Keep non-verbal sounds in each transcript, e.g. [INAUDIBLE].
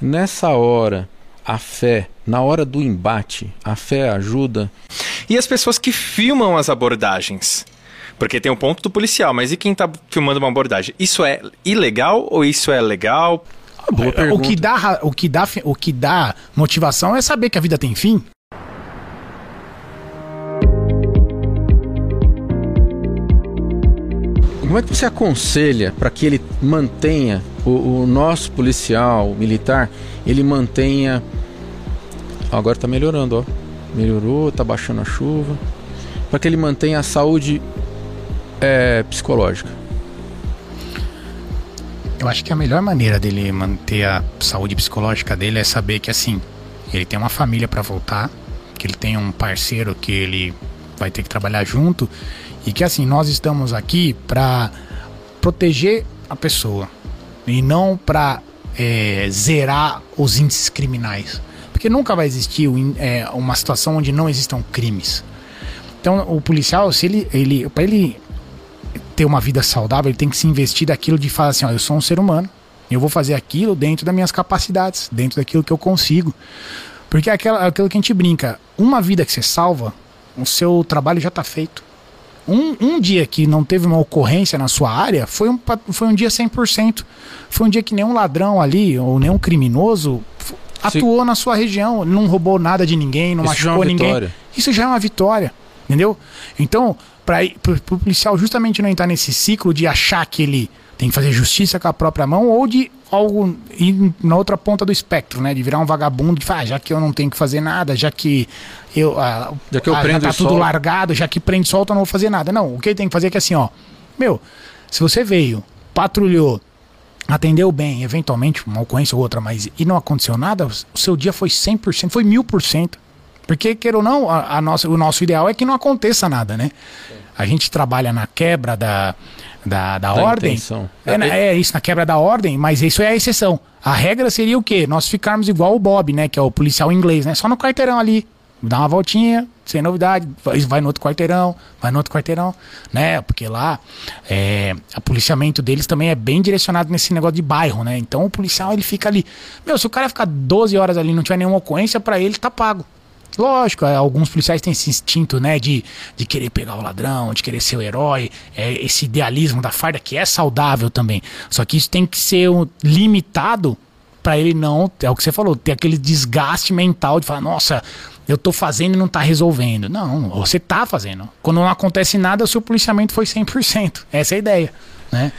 Nessa hora, a fé, na hora do embate, a fé ajuda. E as pessoas que filmam as abordagens? Porque tem o ponto do policial, mas e quem está filmando uma abordagem? Isso é ilegal ou isso é legal? o que dá o que dá o que dá motivação é saber que a vida tem fim. Como é que você aconselha para que ele mantenha o, o, nosso policial militar, ele mantenha agora está melhorando, ó. Melhorou, está baixando a chuva, para que ele mantenha a saúde é, psicológica. Eu acho que a melhor maneira dele manter a saúde psicológica dele é saber que assim, ele tem uma família para voltar, que ele tem um parceiro que ele vai ter que trabalhar junto e que assim, nós estamos aqui para proteger a pessoa e não para é, zerar os índices criminais. Porque nunca vai existir é, uma situação onde não existam crimes. Então, o policial, se ele, ele para ele ter uma vida saudável, ele tem que se investir daquilo de falar assim: ó, eu sou um ser humano, eu vou fazer aquilo dentro das minhas capacidades, dentro daquilo que eu consigo. Porque é é aquilo que a gente brinca: uma vida que você salva, o seu trabalho já está feito. Um, um dia que não teve uma ocorrência na sua área foi um, foi um dia 100%. Foi um dia que nenhum ladrão ali, ou nenhum criminoso, atuou na sua região, não roubou nada de ninguém, não Isso machucou é ninguém. Vitória. Isso já é uma vitória, entendeu? Então, para o policial justamente não entrar nesse ciclo de achar que ele tem que fazer justiça com a própria mão ou de algo ir na outra ponta do espectro, né? De virar um vagabundo, de falar, ah, já que eu não tenho que fazer nada, já que eu, ah, já que eu ah, prendo já tá tudo largado, já que prende solta, eu não vou fazer nada. Não, o que ele tem que fazer é que assim, ó, meu, se você veio, patrulhou, atendeu bem, eventualmente uma ocorrência ou outra, mas e não aconteceu nada, o seu dia foi 100%, foi mil por cento. Porque, queira ou não, a, a, nossa, o nosso ideal é que não aconteça nada, né? A gente trabalha na quebra da, da, da, da ordem. É, é, é, isso, na quebra da ordem, mas isso é a exceção. A regra seria o quê? Nós ficarmos igual o Bob, né? Que é o policial inglês, né? Só no quarteirão ali, dá uma voltinha, sem novidade, vai no outro quarteirão, vai no outro quarteirão, né? Porque lá é, o policiamento deles também é bem direcionado nesse negócio de bairro, né? Então o policial ele fica ali. Meu, se o cara ficar 12 horas ali e não tiver nenhuma ocorrência, para ele tá pago. Lógico, é, alguns policiais têm esse instinto, né, de, de querer pegar o ladrão, de querer ser o herói, é, esse idealismo da farda que é saudável também. Só que isso tem que ser limitado para ele não, é o que você falou, ter aquele desgaste mental de falar, nossa, eu tô fazendo e não tá resolvendo. Não, você tá fazendo. Quando não acontece nada, o seu policiamento foi 100%. Essa é a ideia, né?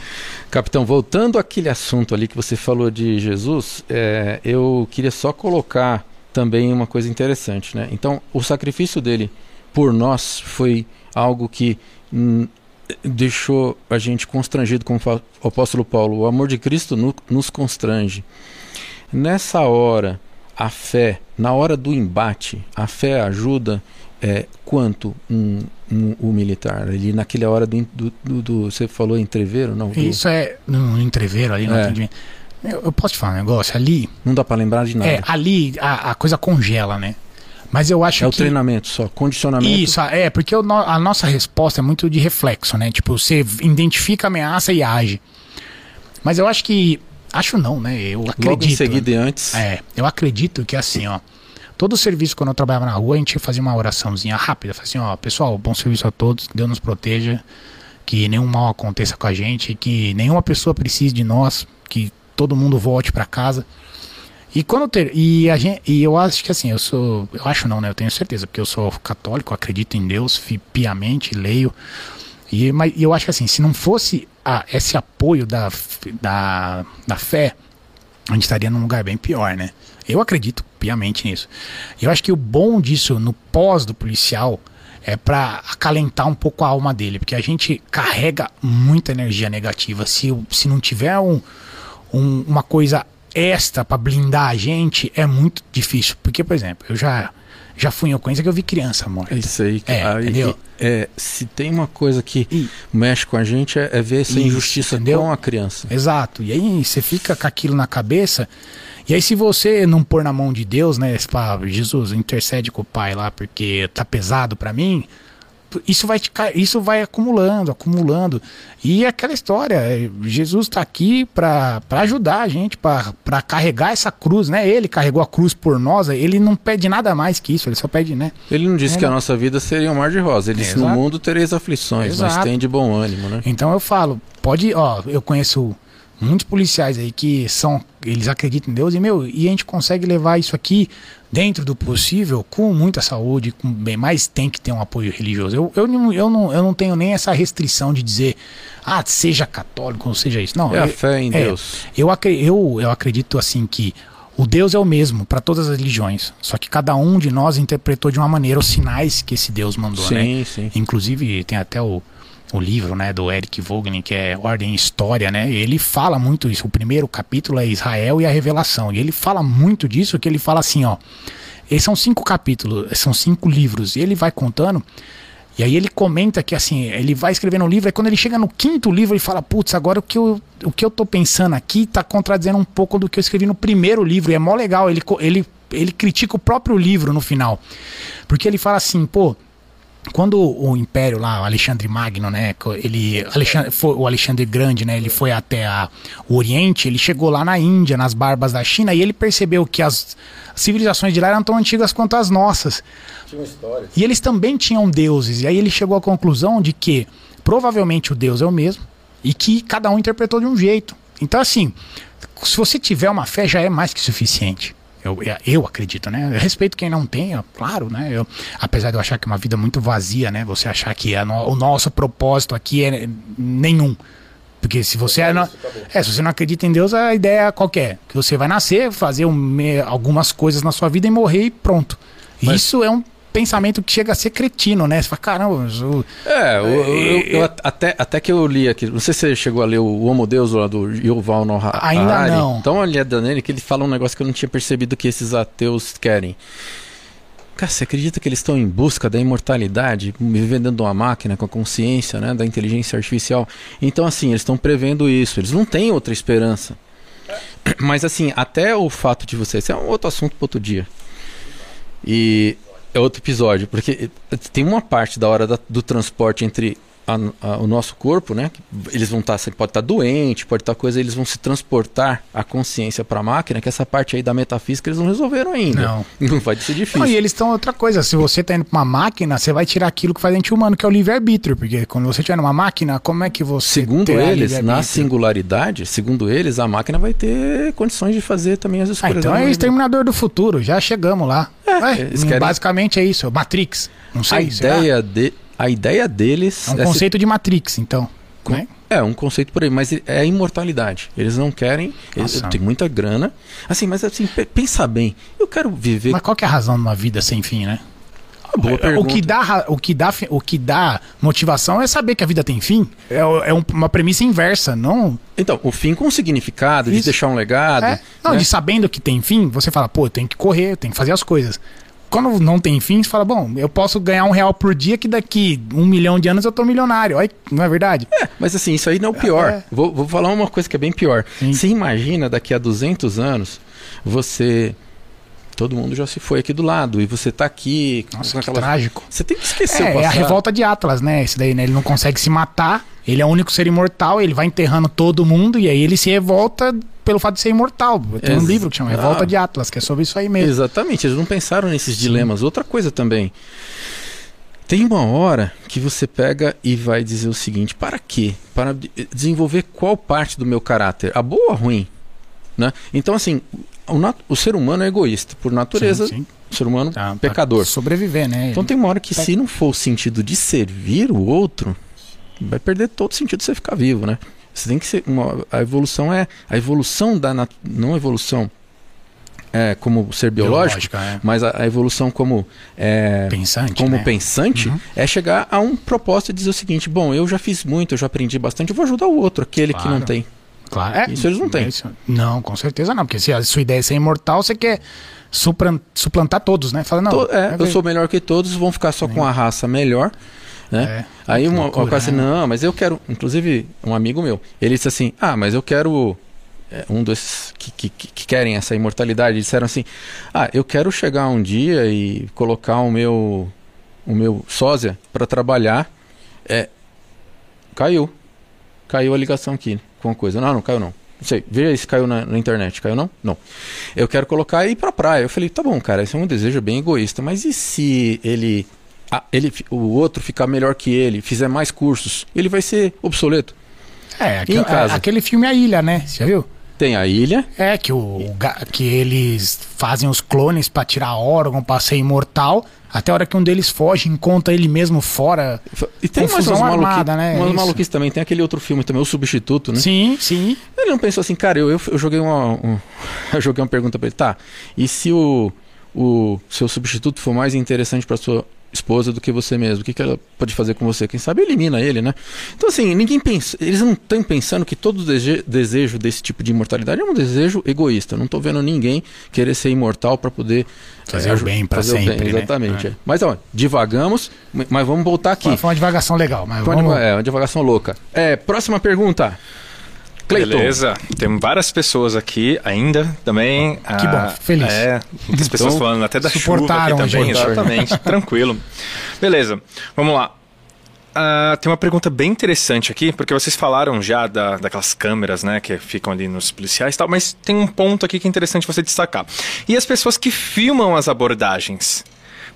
Capitão, voltando àquele assunto ali que você falou de Jesus, é, eu queria só colocar também uma coisa interessante, né? Então, o sacrifício dele por nós foi algo que hum, deixou a gente constrangido, como o apóstolo Paulo. O amor de Cristo no, nos constrange. Nessa hora, a fé, na hora do embate, a fé ajuda é, quanto um, um, o militar? Ali naquela hora do, do, do, do, Você falou entreveiro? Não, Isso é. No entreveiro ali, não é. Eu, eu, posso te falar um negócio? Ali. Não dá para lembrar de nada. É, ali a, a, coisa congela, né? Mas eu acho é que. É o treinamento só, condicionamento. Isso, é, porque o, a nossa resposta é muito de reflexo, né? Tipo, você identifica a ameaça e age. Mas eu acho que Acho não, né? Eu acredito. Logo em seguida e antes. É, eu acredito que assim, ó. Todo serviço, quando eu trabalhava na rua, a gente fazia uma oraçãozinha rápida. Assim, ó, pessoal, bom serviço a todos, Deus nos proteja, que nenhum mal aconteça com a gente, que nenhuma pessoa precise de nós, que todo mundo volte para casa. E quando ter, e a gente, e eu acho que assim, eu sou, eu acho não, né? Eu tenho certeza, porque eu sou católico, acredito em Deus, piamente, leio. E mas eu acho que assim, se não fosse a, esse apoio da, da, da fé, a gente estaria num lugar bem pior, né? Eu acredito piamente nisso. Eu acho que o bom disso no pós do policial é para acalentar um pouco a alma dele, porque a gente carrega muita energia negativa. Se, se não tiver um, um uma coisa extra para blindar a gente, é muito difícil. Porque, por exemplo, eu já já fui em ocorrência que eu vi criança morta. É isso aí. É, entendeu? É, se tem uma coisa que e, mexe com a gente é, é ver essa isso, injustiça entendeu? com a criança. Exato. E aí você fica com aquilo na cabeça. E aí se você não pôr na mão de Deus, né, para Jesus intercede com o Pai lá porque tá pesado para mim, isso vai te, isso vai acumulando, acumulando. E aquela história, é, Jesus está aqui para ajudar a gente, para carregar essa cruz, né? Ele carregou a cruz por nós, ele não pede nada mais que isso, ele só pede, né? Ele não disse É, que a não. nossa vida seria um mar de rosa. Ele disse: No Exato. mundo tereis aflições, mas Exato. tem de bom ânimo, né? Então eu falo, pode, ó, eu conheço muitos policiais aí que são, eles acreditam em Deus e meu, e a gente consegue levar isso aqui dentro do possível com muita saúde, com bem, mas tem que ter um apoio religioso. Eu, eu, não, eu, não, eu não tenho nem essa restrição de dizer, ah, seja católico ou seja isso. Não, É a eu- fé em é, Deus. Eu, eu, eu acredito assim que o Deus é o mesmo para todas as religiões, só que cada um de nós interpretou de uma maneira os sinais que esse Deus mandou, né? Sim, sim. Inclusive, tem até o, o livro né, do Eric Vogelin, que é Ordem e História, né? Ele fala muito isso. O primeiro capítulo é Israel e a Revelação. E ele fala muito disso, que ele fala assim, ó. Eles são cinco capítulos, são cinco livros. E ele vai contando. E aí ele comenta que assim, ele vai escrevendo um livro, e quando ele chega no quinto livro, ele fala, putz, agora o que eu, o que eu tô pensando aqui tá contradizendo um pouco do que eu escrevi no primeiro livro. E é mó legal, ele, ele, ele critica o próprio livro no final. Porque ele fala assim, pô, quando o Império lá, o Alexandre Magno, né, ele, Alexandre, foi, o Alexandre Grande, né, ele foi até a- o Oriente, ele chegou lá na Índia, nas barbas da China, e ele percebeu que as civilizações de lá eram tão antigas quanto as nossas. E eles também tinham deuses, e aí ele chegou à conclusão de que provavelmente o Deus é o mesmo, e que cada um interpretou de um jeito. Então, assim, se você tiver uma fé, já é mais que suficiente. Eu, eu acredito, né? Eu respeito quem não tem, é claro, né? Eu, apesar de eu achar que é uma vida muito vazia, né? Você achar que a no- o nosso propósito aqui é nenhum. Porque se você é, não, é, se você não acredita em Deus, a ideia é qualquer. Que você vai nascer, fazer um algumas coisas na sua vida e morrer e pronto. Mas- Isso é um pensamento que chega a ser cretino, né? Você fala, caramba, eu, É, eu, eu- eu at- até, até que eu li aqui, não sei se você chegou a ler o Homo Deus lá do Yuval Noah Harari. Ainda não. Dá uma olhada nele que ele fala um negócio que eu não tinha percebido que esses ateus querem. Cara, você acredita que eles estão em busca da imortalidade, vivendo dentro de uma máquina com a consciência, né, da inteligência artificial? Então, assim, eles estão prevendo isso. Eles não têm outra esperança. Mas, assim, até o fato de você... Esse é um outro assunto para outro dia. E é outro episódio, porque tem uma parte da hora da- do transporte entre a- a- o nosso corpo, né? Eles vão estar, você pode estar doente, pode estar coisa, eles vão se transportar a consciência para a máquina, que essa parte aí da metafísica eles não resolveram ainda. Não. [LAUGHS] Não vai ser difícil. Não, e eles estão outra coisa. Se você tá indo pra uma máquina, você vai tirar aquilo que faz a gente humano, que é o livre-arbítrio. Porque quando você estiver numa máquina, como é que você. Segundo eles, na singularidade, segundo eles, a máquina vai ter condições de fazer também as Ah, escolhas. então dela é. Exterminador do Futuro, já chegamos lá. Ué, eles querem- Basicamente é isso, Matrix. Não sei, a ideia, de, a ideia deles É um se- conceito de Matrix, então. né? É, um conceito por aí, mas é a imortalidade. Eles não querem. Eles Nossa. têm muita grana. Assim, mas assim, pe- pensa bem. Eu quero viver. Mas qual é a razão de uma vida sem fim, né? Uma boa o pergunta. que, dá, o, que dá, o que dá motivação é saber que a vida tem fim. É, é um- uma premissa inversa, não. Então, o fim com significado, de Isso. deixar um legado. É, não, né? de sabendo que tem fim, você fala, pô, eu tenho que correr, eu tenho que fazer as coisas. Quando não tem fim, você fala, bom, eu posso ganhar um real por dia que daqui um milhão de anos eu tô milionário. Olha, não é verdade? É, mas assim, isso aí não é o pior. É. Vou, vou falar uma coisa que é bem pior. Sim. Você imagina daqui a 200 anos, você. Todo mundo já se foi aqui do lado e você tá aqui Nossa, aquelas- trágico. Você tem que esquecer o É, é passado. a revolta de Atlas, né? Esse daí, né? Ele não consegue se matar, ele é o único ser imortal, ele vai enterrando todo mundo e aí ele se revolta pelo fato de ser imortal. Tem um livro que chama Ah. Revolta de Atlas, que é sobre isso aí mesmo. Exatamente, eles não pensaram nesses dilemas. Outra coisa também. Tem uma hora que você pega e vai dizer o seguinte: para quê? Para de- desenvolver qual parte do meu caráter? A boa ou a ruim? Né? Então, assim, o, o ser humano é egoísta, por natureza, Sim, sim. o ser humano Tá, pra pecador. Sobreviver, né? Então tem uma hora que, se não for o sentido de servir o outro, vai perder todo o sentido de você ficar vivo, né? Você tem que ser. Uma, a evolução é. A evolução da. nat- Não a evolução é, como ser biológico, é. mas a, a evolução como. É, Pensante, como né? pensante Uhum. é chegar a um propósito e dizer o seguinte: bom, eu já fiz muito, eu já aprendi bastante, eu vou ajudar o outro, aquele que não Claro. tem. Claro. É, Isso eles não têm. isso- não, com certeza não. Porque se a sua ideia é ser imortal, você quer suplantar todos, né? Fala, não. To- é, é eu sou melhor que todos, vão ficar só com a raça melhor. Né? É, Aí uma, uma loucura, coisa assim, não, mas eu quero. Inclusive, um amigo meu, ele disse assim: ah, mas eu quero. é, um desses que, que, que- que querem essa imortalidade disseram assim: ah, eu quero chegar um dia e colocar o meu. o meu sósia para trabalhar, é, caiu. Caiu a ligação aqui com a coisa. Não, não caiu não. Não sei, veja se caiu na, na, internet. Caiu não? Não. Eu quero colocar e ir pra praia. Eu falei, tá bom, cara, esse é um desejo bem egoísta, mas e se ele, a, ele o outro ficar melhor que ele, fizer mais cursos, ele vai ser obsoleto? É, aquele, em casa. aquele filme A Ilha, né? Você já viu? Tem a ilha. É, que, o, que eles fazem os clones para tirar órgão, pra ser imortal. Até a hora que um deles foge, encontra ele mesmo fora. E tem mais umas armada, né? Umas maluquices também. Tem aquele outro filme também, O Substituto, né? Sim, sim. Ele não pensou assim, cara, eu, eu, eu joguei uma. Um, [LAUGHS] eu joguei uma pergunta pra ele, tá. E se o, o seu substituto for mais interessante para sua esposa do que você mesmo. O que, que ela pode fazer com você? Quem sabe elimina ele, né? Então, assim, ninguém pensa. Eles não estão pensando que todo dese desejo desse tipo de imortalidade é um desejo egoísta. Eu não estou vendo ninguém querer ser imortal para poder fazer é, o bem para sempre. Bem, né? exatamente. Né? É. Mas, ó, divagamos, mas vamos voltar aqui. Foi uma divagação legal, mas vamos... uma, é, uma divagação louca. É, próxima pergunta. Beleza. Tem várias pessoas aqui ainda também. Que bom, ah, feliz. É, muitas pessoas então, falando até da chuva aqui também, exatamente. [LAUGHS] tranquilo. Beleza, vamos lá. Uh, tem uma pergunta bem interessante aqui, porque vocês falaram já da, daquelas câmeras, né, que ficam ali nos policiais e tal, mas tem um ponto aqui que é interessante você destacar. E as pessoas que filmam as abordagens?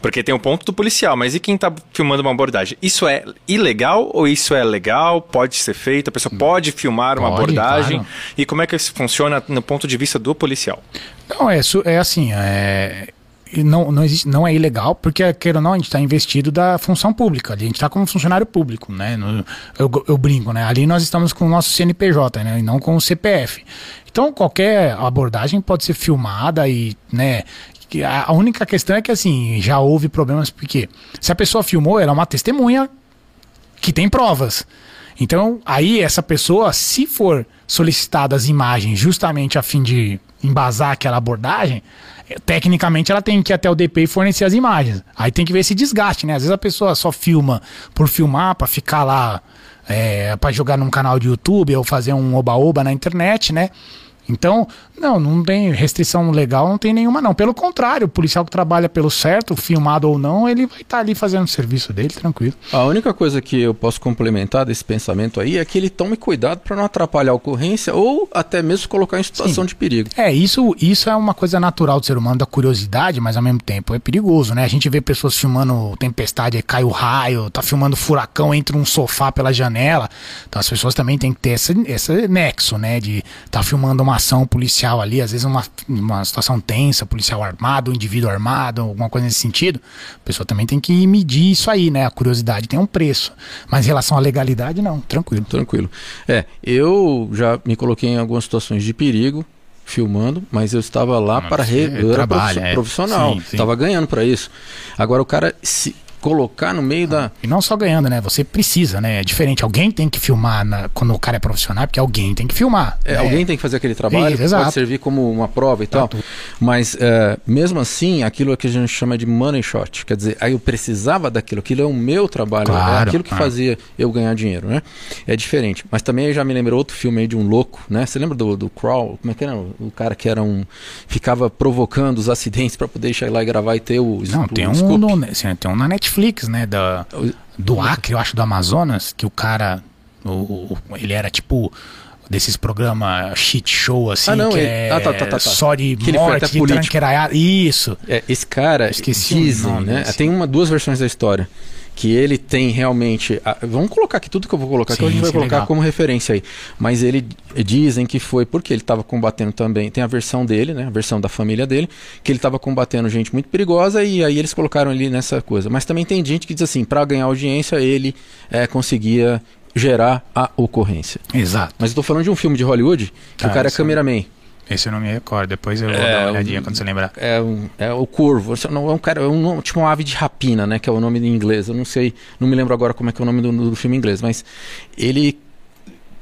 Porque tem o ponto do policial, mas e quem está filmando uma abordagem? Isso é ilegal ou isso é legal? Pode ser feito? A pessoa hum. pode filmar uma pode, abordagem? Claro. E como é que isso funciona no ponto de vista do policial? Não, é, é assim, é, não, não, existe, não é ilegal, porque, queira ou não, a gente está investido da função pública. A gente está como funcionário público, né? No, eu, eu, brinco, né? Ali nós estamos com o nosso CNPJ, né? E não com o CPF. Então, qualquer abordagem pode ser filmada e, né? A única questão é que, assim, já houve problemas, porque se a pessoa filmou, ela é uma testemunha que tem provas. Então, aí essa pessoa, se for solicitadas imagens justamente a fim de embasar aquela abordagem, tecnicamente ela tem que ir até o DP e fornecer as imagens. Aí tem que ver esse desgaste, né? Às vezes a pessoa só filma por filmar, para ficar lá, é, para jogar num canal de YouTube ou fazer um oba-oba na internet, né? Então, não, não tem restrição legal, não tem nenhuma não. Pelo contrário, o policial que trabalha pelo certo, filmado ou não, ele vai estar tá ali fazendo o serviço dele, tranquilo. A única coisa que eu posso complementar desse pensamento aí é que ele tome cuidado para não atrapalhar a ocorrência ou até mesmo colocar em situação Sim. de perigo. É, isso, isso é uma coisa natural do ser humano, da curiosidade, mas ao mesmo tempo é perigoso, né? A gente vê pessoas filmando tempestade, aí cai o raio, tá filmando furacão, entra um sofá pela janela. Então as pessoas também têm que ter esse, esse nexo, né? De estar tá filmando uma ação policial ali, às vezes uma, uma situação tensa, policial armado, um indivíduo armado, alguma coisa nesse sentido, a pessoa também tem que medir isso aí, né? A curiosidade tem um preço. Mas em relação à legalidade, não, tranquilo. Tranquilo. É, eu já me coloquei em algumas situações de perigo, filmando, mas eu estava lá para re... eu era é. profissional, estava ganhando para isso. Agora o cara se colocar no meio da. E não só ganhando, né? Você precisa, né? É diferente. Alguém tem que filmar na... quando o cara é profissional, porque alguém tem que filmar. É, né? Alguém tem que fazer aquele trabalho, Isso, pode servir como uma prova e tal. Mas é, mesmo assim, aquilo é que a gente chama de money shot. Quer dizer, aí eu precisava daquilo, aquilo é o meu trabalho, é claro, é aquilo que claro. fazia eu ganhar dinheiro, né? É diferente. Mas também já me lembrou outro filme aí de um louco, né? Você lembra do, do Crawl? Como é que era? O cara que era um. ficava provocando os acidentes para poder chegar lá e gravar e ter o. Não, o, tem, um, no, assim, tem um na Netflix Netflix, né? Da, do Acre, eu acho, do Amazonas, que o cara. O, o, ele era tipo desses programas shit show assim, ah, não, que é ah, tá, tá, tá, só de que morte, de tranqueiraiada. Isso. É, esse cara, Esqueci dizem, nome, né? Tem uma, duas versões da história que ele tem realmente. A, vamos colocar aqui tudo que eu vou colocar, sim, que a gente vai colocar legal. como referência aí. Mas ele dizem que foi porque ele estava combatendo também. Tem a versão dele, né? A versão da família dele, que ele estava combatendo gente muito perigosa e aí eles colocaram ele nessa coisa. Mas também tem gente que diz assim, para ganhar audiência, ele é, conseguia gerar a ocorrência. Exato. Mas eu tô falando de um filme de Hollywood que ah, o cara é cameraman. Esse eu não me recordo, depois eu vou é, dar uma olhadinha um, quando você lembrar. É, um, é o Corvo, não é um cara, é um, tipo uma ave de rapina, né, que é o nome em inglês. Eu não sei, não me lembro agora como é que é o nome do, do filme em inglês, mas ele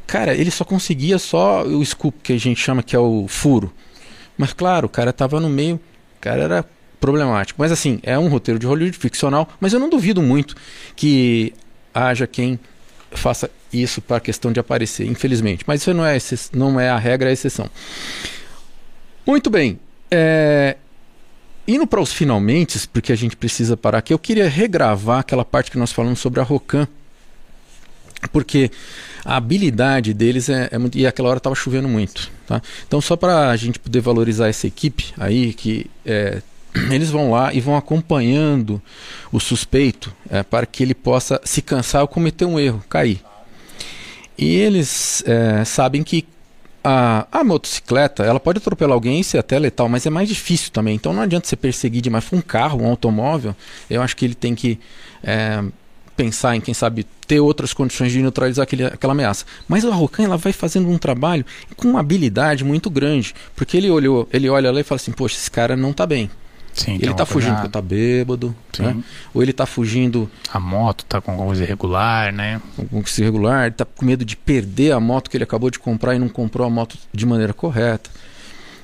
cara, ele só conseguia só o scoop que a gente chama que é o furo. Mas claro, o cara tava no meio, o cara era problemático. Mas assim, é um roteiro de Hollywood ficcional, mas eu não duvido muito que haja quem faça isso para a questão de aparecer, infelizmente. Mas isso não é, não é a regra, é a exceção. Muito bem. É... indo para os finalmente, porque a gente precisa parar aqui, eu queria regravar aquela parte que nós falamos sobre a Rocan. Porque a habilidade deles é, é muito. E aquela hora estava chovendo muito. Tá? Então, só para a gente poder valorizar essa equipe aí, que é, [CLEARS THROAT] eles vão lá e vão acompanhando o suspeito é, para que ele possa se cansar ou cometer um erro, cair. E eles é, sabem que a, a, motocicleta ela pode atropelar alguém e ser até letal, mas é mais difícil também. Então não adianta você perseguir demais. Um carro, um automóvel, eu acho que ele tem que é, pensar em, quem sabe, ter outras condições de neutralizar aquele, aquela ameaça. Mas a Rocan ela vai fazendo um trabalho com uma habilidade muito grande, porque ele olhou, ele olha lá e fala assim, poxa, esse cara não está bem. Sim, ele está fugindo porque está bêbado, né? ou ele está fugindo. A moto está com alguma coisa irregular, né? Com coisa irregular, ele está com medo de perder a moto que ele acabou de comprar e não comprou a moto de maneira correta.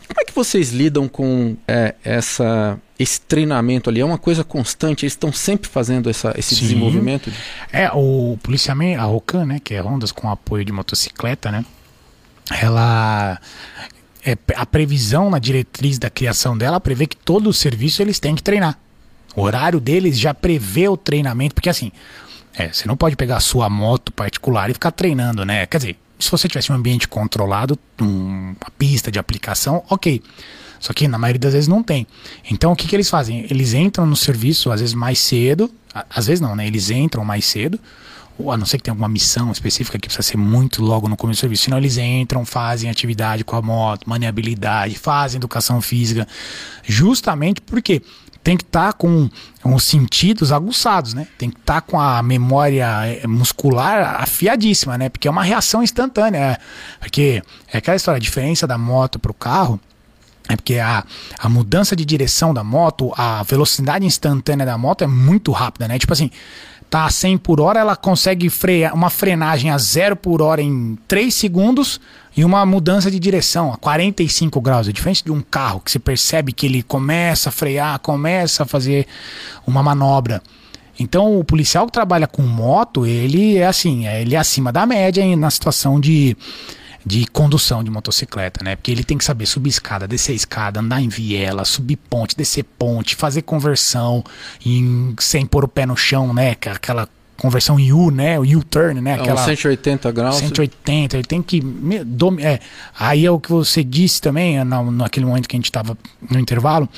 Como é que vocês lidam com é, essa, esse treinamento ali? É uma coisa constante? Eles estão sempre fazendo essa, esse Sim. desenvolvimento? É, o policiamento, a Rocan, né, que é Hondas com apoio de motocicleta, né? Ela é, a previsão na diretriz da criação dela prevê que todo o serviço eles têm que treinar. O horário deles já prevê o treinamento, porque assim, é, você não pode pegar a sua moto particular e ficar treinando, né? Quer dizer, se você tivesse um ambiente controlado, uma pista de aplicação, ok. Só que na maioria das vezes não tem. Então o que, que eles fazem? Eles entram no serviço, às vezes mais cedo, às vezes não, né? Eles entram mais cedo, ou a não ser que tenha alguma missão específica que precisa ser muito logo no começo do serviço, senão eles entram, fazem atividade com a moto, maniabilidade, fazem educação física, justamente porque tem que estar tá com, com os sentidos aguçados, né? Tem que estar tá com a memória eh, muscular afiadíssima, né? Porque é uma reação instantânea. Porque é aquela história, a diferença da moto para o carro é porque a, a mudança de direção da moto, a velocidade instantânea da moto é muito rápida, né? Tipo assim, tá a 100 por hora, ela consegue frear uma frenagem a 0 por hora em 3 segundos e uma mudança de direção a 45 graus. É diferente de um carro que você percebe que ele começa a frear, começa a fazer uma manobra. Então, o policial que trabalha com moto, ele é assim, ele é acima da média na situação de de condução de motocicleta, né? Porque ele tem que saber subir escada, descer escada, andar em viela, subir ponte, descer ponte, fazer conversão em, sem pôr o pé no chão, né? Aquela conversão em U, né? O U-turn, né? É Aquela, 180 graus. 180, ele tem que. É, aí é o que você disse também, naquele momento que a gente estava no intervalo,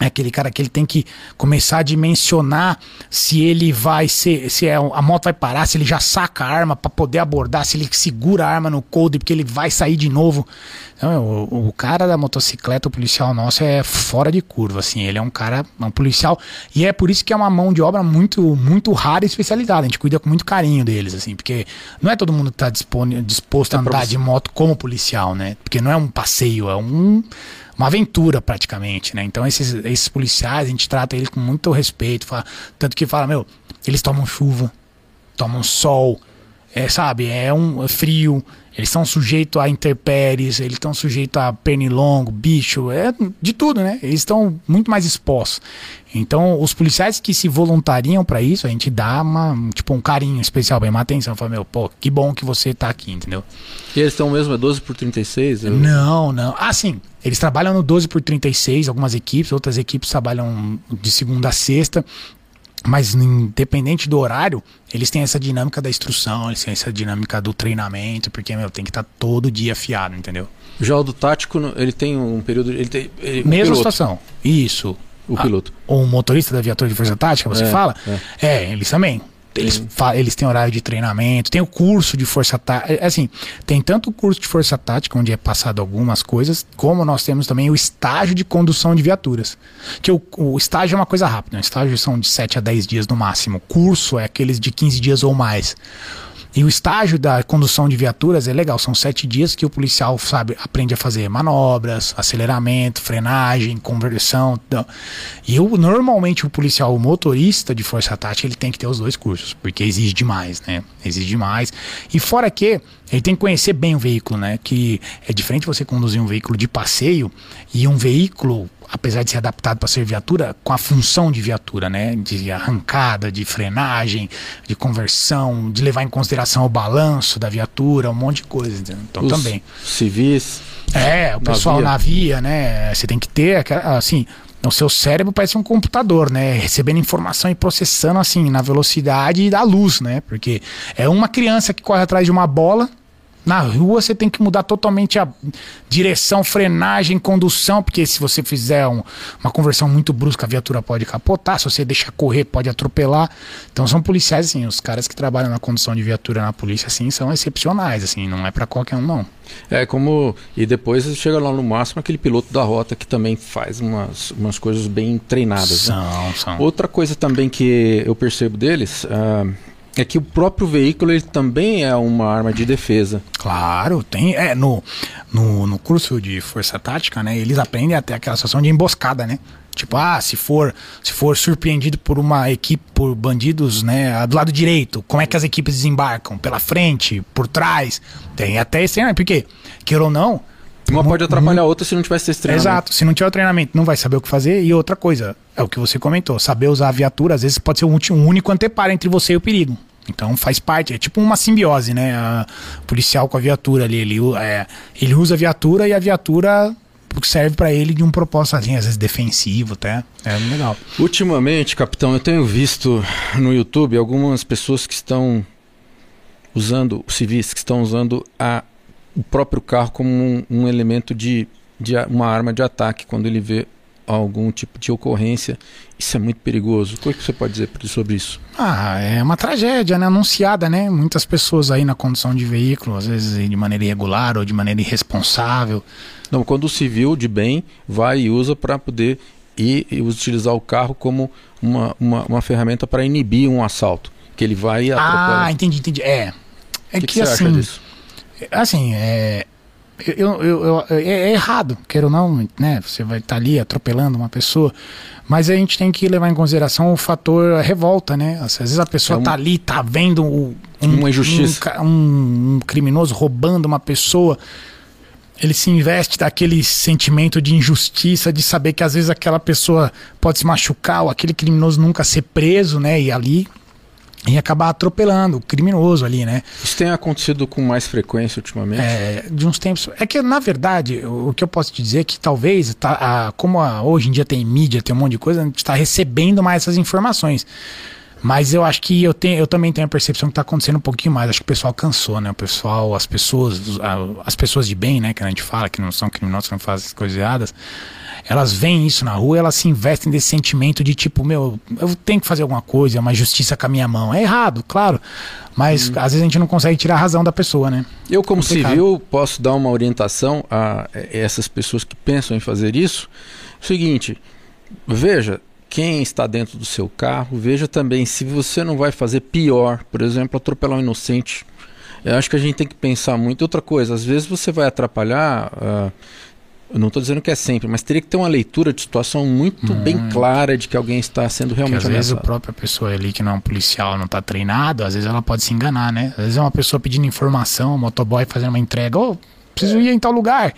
é aquele cara que ele tem que começar a dimensionar se ele vai ser, se é, a moto vai parar, se ele já saca a arma para poder abordar, se ele segura a arma no coldre porque ele vai sair de novo. Então, o, o, cara da motocicleta, o policial nosso é fora de curva, assim, ele é um cara, um policial e é por isso que é uma mão de obra muito, muito rara e especializada. A gente cuida com muito carinho deles, assim, porque não é todo mundo que tá disposto a é andar de moto como policial, né? Porque não é um passeio, é um uma aventura praticamente, né? Então esses, esses policiais, a gente trata eles com muito respeito, fala, tanto que fala, meu, eles tomam chuva, tomam sol, é, sabe, é um é frio, eles estão sujeitos a intempéries, eles estão sujeitos a pernilongo, bicho, é de tudo, né? Eles estão muito mais expostos. Então, os policiais que se voluntariam para isso, a gente dá uma, tipo, um carinho especial, bem, uma atenção, fala, meu, pô, que bom que você tá aqui, entendeu? E eles estão mesmo, é 12 por 36? Eu... Não, não. Ah, sim, eles trabalham no 12 por 36, algumas equipes, outras equipes trabalham de segunda a sexta. Mas independente do horário, eles têm essa dinâmica da instrução, eles têm essa dinâmica do treinamento, porque, meu, tem que estar tá todo dia afiado, entendeu? Já o do tático, ele tem um período. Ele tem, ele, Mesma piloto. situação. Isso. O piloto. Ah, o motorista da viatura de força tática, você é, fala? É. é, eles também. Eles, eles têm horário de treinamento, tem o curso de força tática. É, assim, tem tanto o curso de força tática, onde é passado algumas coisas, como nós temos também o estágio de condução de viaturas. Que o, o estágio é uma coisa rápida, o estágio são de 7 a 10 dias no máximo. O curso é aqueles de 15 dias ou mais. E o estágio da condução de viaturas é legal, são sete dias que o policial sabe, aprende a fazer manobras, aceleramento, frenagem, conversão. Então. E eu, normalmente o policial, o motorista de força tática, ele tem que ter os dois cursos, porque exige demais, né? Exige demais. E fora que ele tem que conhecer bem o veículo, né? Que é diferente você conduzir um veículo de passeio e um veículo apesar de ser adaptado para ser viatura, com a função de viatura, né? De arrancada, de frenagem, de conversão, de levar em consideração o balanço da viatura, um monte de coisa. Então Os também. Civis. É, o pessoal navia. navia, né? Você tem que ter, assim, o seu cérebro parece um computador, né? Recebendo informação e processando assim na velocidade da luz, né? Porque é uma criança que corre atrás de uma bola na rua você tem que mudar totalmente a direção, frenagem, condução, porque se você fizer um, uma conversão muito brusca, a viatura pode capotar, se você deixar correr, pode atropelar. Então são policiais, assim, os caras que trabalham na condução de viatura na polícia, assim, são excepcionais, assim, não é para qualquer um, não. É como. E depois chega lá no máximo aquele piloto da rota que também faz umas, umas coisas bem treinadas. Né? São, né? são. Outra coisa também que eu percebo deles. Uh, é que o próprio veículo ele também é uma arma de defesa. Claro, tem. É, no, no, no curso de força tática, né? Eles aprendem até aquela situação de emboscada, né? Tipo, ah, se for, se for surpreendido por uma equipe, por bandidos, né, do lado direito, como é que as equipes desembarcam? Pela frente, por trás? Tem até esse, porque, queira ou não. Uma pode atrapalhar a outra se não tivesse esse treinamento. Exato, se não tiver o treinamento, não vai saber o que fazer. E outra coisa, é o que você comentou, saber usar a viatura, às vezes pode ser um, um único anteparo entre você e o perigo. Então faz parte, é tipo uma simbiose, né? A policial com a viatura ali. Ele, é, ele usa a viatura e a viatura serve para ele de um propósito, assim, às vezes defensivo, até. É legal. Ultimamente, capitão, eu tenho visto no YouTube algumas pessoas que estão usando, civis, que estão usando a, o próprio carro como um, um elemento de, de uma arma de ataque quando ele vê algum tipo de ocorrência. Isso é muito perigoso. O que você pode dizer sobre isso? Ah, é uma tragédia, né? Anunciada, né? Muitas pessoas aí na condução de veículo, às vezes de maneira irregular ou de maneira irresponsável. Não, quando o civil de bem vai e usa para poder ir e utilizar o carro como uma, uma, uma ferramenta para inibir um assalto. Que ele vai e Ah, entendi, entendi. É. É que, que, que assim. Assim, é, eu, eu, eu, é, é, errado, queira ou não, né? Você vai estar tá ali atropelando uma pessoa. Mas a gente tem que levar em consideração o fator revolta, né? Às vezes a pessoa é um, tá ali, tá vendo um, uma injustiça. Um, um, criminoso roubando uma pessoa. Ele se investe daquele sentimento de injustiça, de saber que às vezes aquela pessoa pode se machucar, ou aquele criminoso nunca ser preso, né? E ali e acabar atropelando o criminoso ali, né? Isso tem acontecido com mais frequência ultimamente? É, de uns tempos. É que, na verdade, o, o que eu posso te dizer é que talvez, tá, a, como a, hoje em dia tem mídia, tem um monte de coisa, a gente está recebendo mais essas informações. Mas eu acho que eu, tenho, eu também tenho a percepção que está acontecendo um pouquinho mais. Acho que o pessoal cansou, né? O pessoal, as pessoas, as pessoas de bem, né? Que a gente fala, que não são criminosos, que não fazem coisas erradas elas veem isso na rua, elas se investem nesse sentimento de tipo, meu, eu tenho que fazer alguma coisa, uma justiça com a minha mão. É errado, claro. Mas hum. às vezes a gente não consegue tirar a razão da pessoa, né? Eu, como civil, posso dar uma orientação a essas pessoas que pensam em fazer isso. O seguinte, veja, quem está dentro do seu carro, veja também se você não vai fazer pior, por exemplo, atropelar um inocente. Eu acho que a gente tem que pensar muito. Outra coisa, às vezes você vai atrapalhar. Uh, eu não estou dizendo que é sempre, mas teria que ter uma leitura de situação muito hum. bem clara de que alguém está sendo realmente Porque às vezes a própria pessoa ali que não é um policial, não está treinado, às vezes ela pode se enganar, né? Às vezes é uma pessoa pedindo informação, um motoboy fazendo uma entrega, ô, oh, preciso ir em tal lugar.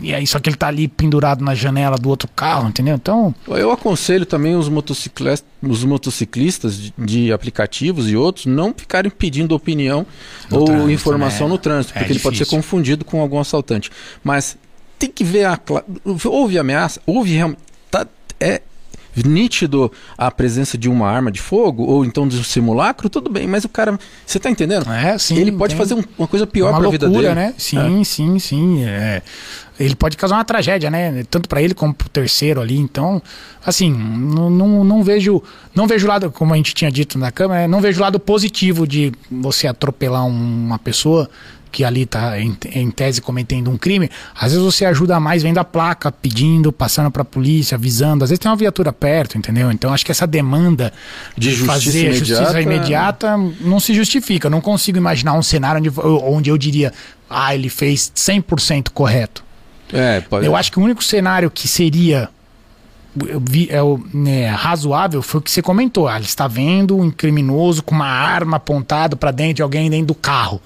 E aí, só que ele está ali pendurado na janela do outro carro, entendeu? Então. Eu aconselho também os motociclistas, os motociclistas de, de aplicativos e outros não ficarem pedindo opinião no ou trânsito, informação né? no trânsito, é porque é ele pode ser confundido com algum assaltante. Mas tem que ver a. Houve ameaça, houve realmente. Tá, é nítido a presença de uma arma de fogo ou então de um simulacro, tudo bem, mas o cara, você tá entendendo? É, sim. Ele pode fazer um, uma coisa pior para a vida dele, né? Sim, é. sim, sim. É. Ele pode causar uma tragédia, né? Tanto para ele como para o terceiro ali. Então, assim, não, não, não vejo, não vejo lado, como a gente tinha dito na câmera, não vejo lado positivo de você atropelar uma pessoa que ali está em, em, tese cometendo um crime, às vezes você ajuda mais vendo a placa, pedindo, passando para a polícia, avisando. Às vezes tem uma viatura perto, entendeu? Então acho que essa demanda de, de justiça fazer imediata... justiça imediata não se justifica. Eu não consigo imaginar um cenário onde, onde eu diria, ah, ele fez 100% correto. É, pode... Eu acho que o único cenário que seria vi, é, né, razoável foi o que você comentou. Ah, ele está vendo um criminoso com uma arma apontada para dentro de alguém dentro do carro.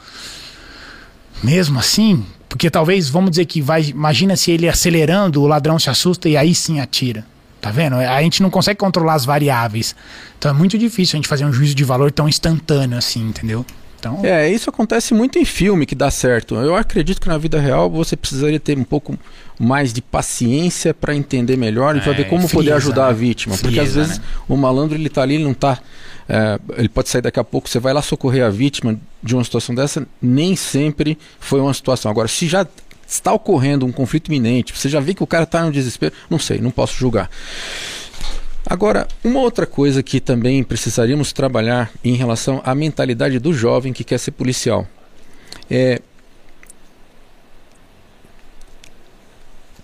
Mesmo assim, porque talvez, vamos dizer que vai. Imagina se ele acelerando, o ladrão se assusta e aí sim atira. Tá vendo? A gente não consegue controlar as variáveis. Então é muito difícil a gente fazer um juízo de valor tão instantâneo assim, entendeu? Então... É, isso acontece muito em filme que dá certo. Eu acredito que na vida real você precisaria ter um pouco mais de paciência para entender melhor e é, para ver como frieza, poder ajudar né? a vítima. Frieza, porque às vezes né? o malandro ele tá ali, ele não tá. É, ele pode sair daqui a pouco, você vai lá socorrer a vítima de uma situação dessa, nem sempre foi uma situação. Agora, se já está ocorrendo um conflito iminente, você já vê que o cara está no desespero, não sei, não posso julgar. Agora, uma outra coisa que também precisaríamos trabalhar em relação à mentalidade do jovem que quer ser policial é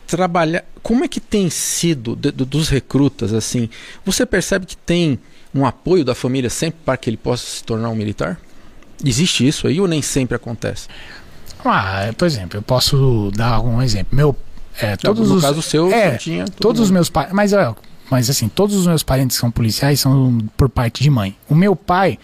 trabalhar. Como é que tem sido de, de, dos recrutas assim? Você percebe que tem um apoio da família sempre para que ele possa se tornar um militar? Existe isso aí ou nem sempre acontece? Ah, por exemplo, eu posso dar algum exemplo. Meu, é, todos no os, caso seu, é, tinha todos mundo. os meus pais, mas ó, mas assim, todos os meus parentes que são policiais são por parte de mãe. O meu pai,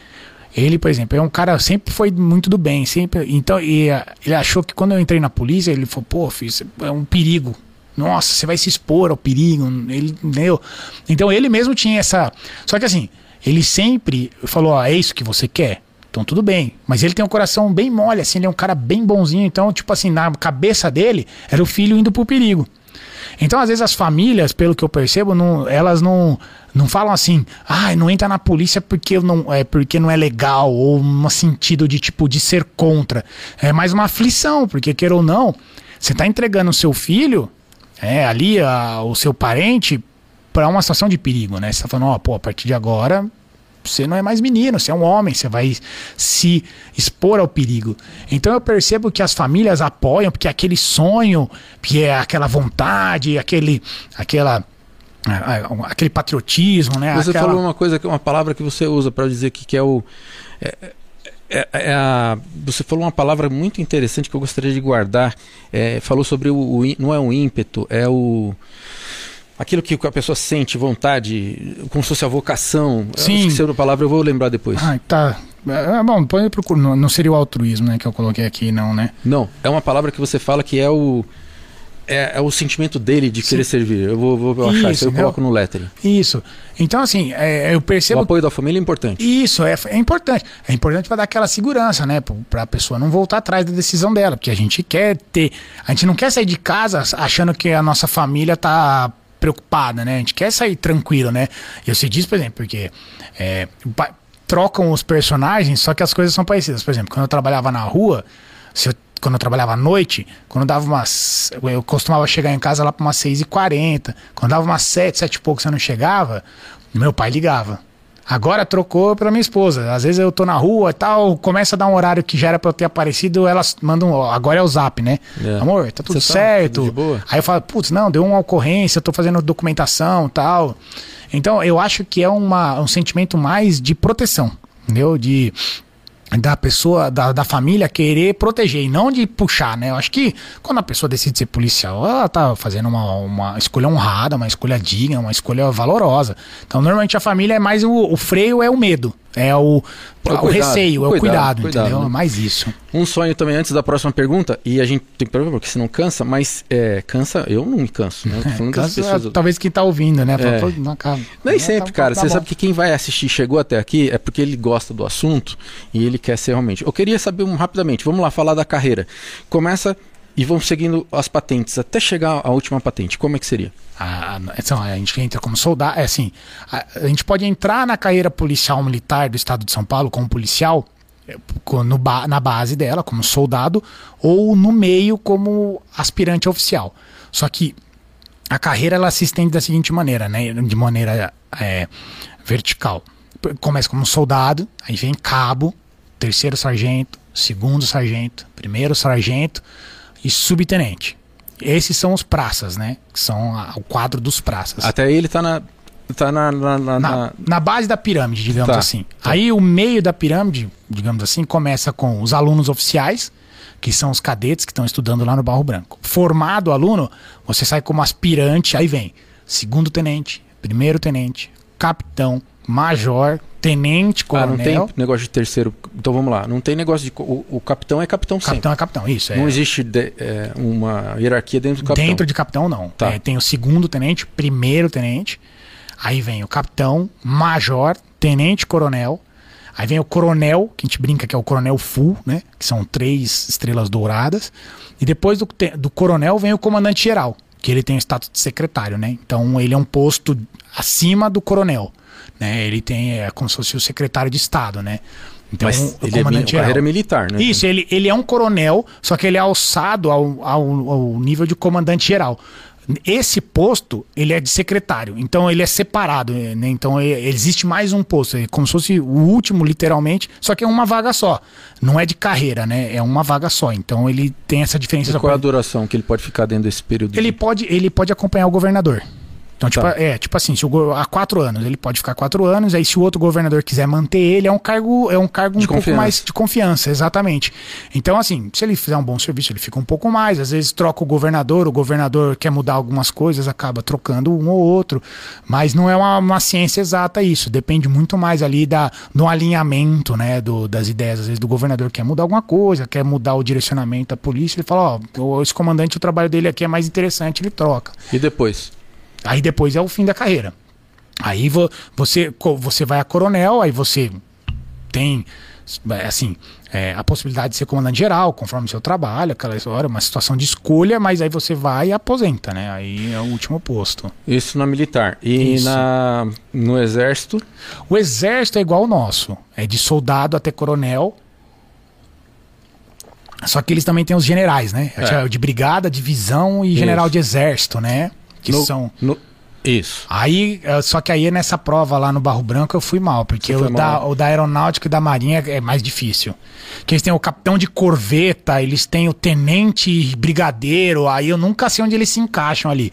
ele, por exemplo, é um cara sempre foi muito do bem, sempre. Então, e, ele achou que quando eu entrei na polícia, ele falou: "Pô, filho, é um perigo. Nossa, você vai se expor ao perigo". Ele, entendeu? Então, ele mesmo tinha essa. Só que assim, ele sempre falou: "Ó, é isso que você quer?" Então tudo bem. Mas ele tem um coração bem mole, assim, ele é um cara bem bonzinho. Então, tipo assim, na cabeça dele, era o filho indo pro perigo. Então, às vezes, as famílias, pelo que eu percebo, não, elas não, não falam assim, ah, não entra na polícia porque não é, porque não é legal, ou um sentido de tipo de ser contra. É mais uma aflição, porque queira ou não, você está entregando o seu filho, é, ali, a, o seu parente, para uma situação de perigo, né? Você está falando, ó, pô, a partir de agora você não é mais menino, você é um homem, você vai se expor ao perigo. Então eu percebo que as famílias apoiam, porque é aquele sonho, que é aquela vontade, aquele, aquela, aquele patriotismo, né? Você aquela... falou uma coisa, uma palavra que você usa para dizer que, que é o. É, é, é a, você falou uma palavra muito interessante que eu gostaria de guardar. É, falou sobre o, o, Não é um ímpeto, é o aquilo que a pessoa sente, vontade, como se fosse a vocação. Sim. Esqueci a palavra, eu vou lembrar depois. Ah, tá. É, é bom, depois eu procuro. Não, não, seria o altruísmo, né, que eu coloquei aqui, não, né? Não, é uma palavra que você fala que é o. É, é o sentimento dele de Sim. querer servir. Eu vou, vou achar isso, eu coloco no lettering. Isso. Então, assim, é, eu percebo. O apoio da família é importante. Isso, é, é importante. É importante para dar aquela segurança, né? Para a pessoa não voltar atrás da decisão dela. Porque a gente quer ter. A gente não quer sair de casa achando que a nossa família tá preocupada, né? A gente quer sair tranquilo, né? Eu sei disso, por exemplo, porque é, trocam os personagens, só que as coisas são parecidas. Por exemplo, quando eu trabalhava na rua, eu, quando eu trabalhava à noite, quando dava umas. Eu costumava chegar em casa lá para umas 6h40. Quando dava umas 7, 7 e pouco, você não chegava, meu pai ligava. Agora trocou pra minha esposa. Às vezes eu tô na rua e tal, começa a dar um horário que já era pra eu ter aparecido, elas mandam. Agora é o zap, né? É. Amor, tá tudo Você tá certo. Tá Aí eu falo, putz, não, deu uma ocorrência, tô fazendo documentação tal. Então eu acho que é uma, um sentimento mais de proteção, entendeu? De da pessoa, da, da família querer proteger e não de puxar, né? Eu acho que quando a pessoa decide ser policial, ela tá fazendo uma, uma escolha honrada, uma escolha digna, uma escolha valorosa. Então, normalmente a família é mais o, o freio é o medo. É o, é o, o receio, é o cuidado, cuidado entendeu? Né? É mais isso. Um sonho também antes da próxima pergunta, e a gente tem problema porque não cansa, mas é, cansa, eu não me canso, né? É, [LAUGHS] cansa, pessoas... Talvez quem tá ouvindo, né? É. Não. Nem tá sempre, tá, cara. Tá você bom. sabe que quem vai assistir chegou até aqui é porque ele gosta do assunto e ele quer ser realmente. Eu queria saber um, rapidamente, vamos lá falar da carreira. Começa e vão seguindo as patentes até chegar à última patente. Como é que seria? A, então, a gente entra como soldado. É assim, a, a, gente pode entrar na carreira policial militar do estado de São Paulo como policial é, no, na base dela, como soldado, ou no meio como aspirante oficial. Só que a carreira ela se estende da seguinte maneira, né? De maneira é, vertical. Começa como soldado, aí vem cabo, terceiro sargento, segundo sargento, primeiro sargento e subtenente. Esses são os praças, né? Que são a, o quadro dos praças. Até ele tá na. Tá na, na, na, na, na base da pirâmide, digamos tá, assim. Tá. Aí o meio da pirâmide, digamos assim, começa com os alunos oficiais, que são os cadetes que estão estudando lá no Barro Branco. Formado aluno, você sai como aspirante, aí vem segundo tenente, primeiro tenente, capitão, major, tenente, coronel. Ah, não tem negócio de terceiro. Então vamos lá. Não tem negócio de. O, o capitão é capitão sempre. Capitão é capitão, isso. É. Não existe de, é, uma hierarquia dentro do capitão. Dentro de capitão, não. Tá. É, tem o segundo tenente, primeiro tenente. Aí vem o capitão, major, tenente coronel. Aí vem o coronel, que a gente brinca que é o coronel full, né? Que são três estrelas douradas. E depois do, do coronel vem o comandante geral, que ele tem o status de secretário, né? Então ele é um posto acima do coronel, né? Ele tem é como se fosse o secretário de estado, né? Então, Mas ele é comandante é carreira militar, né? Isso, ele, ele é um coronel, só que ele é alçado ao, ao, ao nível de comandante geral. Esse posto, ele é de secretário, então ele é separado, né? Então é, existe mais um posto, é como se fosse o último, literalmente, só que é uma vaga só. Não é de carreira, né? É uma vaga só. Então ele tem essa diferença. E qual é a duração que ele pode ficar dentro desse período? Ele, de... pode, ele pode acompanhar o governador. Então, tipo, tá. é, tipo assim, se o, há quatro anos, ele pode ficar quatro anos, aí se o outro governador quiser manter ele, é um cargo, é um cargo um pouco mais de confiança, exatamente. Então, assim, se ele fizer um bom serviço, ele fica um pouco mais. Às vezes troca o governador, o governador quer mudar algumas coisas, acaba trocando um ou outro. Mas não é uma, uma ciência exata isso. Depende muito mais ali da, do alinhamento, né? Do, das ideias. Às vezes do governador quer mudar alguma coisa, quer mudar o direcionamento da polícia, ele fala, ó, esse comandante, o trabalho dele aqui é mais interessante, ele troca. E depois? Aí depois é o fim da carreira. Aí vo, você, você vai a coronel, aí você tem assim é, a possibilidade de ser comandante geral, conforme o seu trabalho, aquela história, uma situação de escolha, mas aí você vai e aposenta, né? Aí é o último posto. Isso na militar. E na, no exército? O exército é igual ao nosso. É de soldado até coronel. Só que eles também têm os generais, né? É. De brigada, divisão e Isso. general de exército, né? Que no, são. No, isso. Aí, eh, só que aí nessa prova lá no Barro Branco eu fui mal, porque o da, o da aeronáutica e da marinha é mais difícil. Que eles têm o capitão de corveta, eles têm o tenente brigadeiro, aí eu nunca sei onde eles se encaixam ali.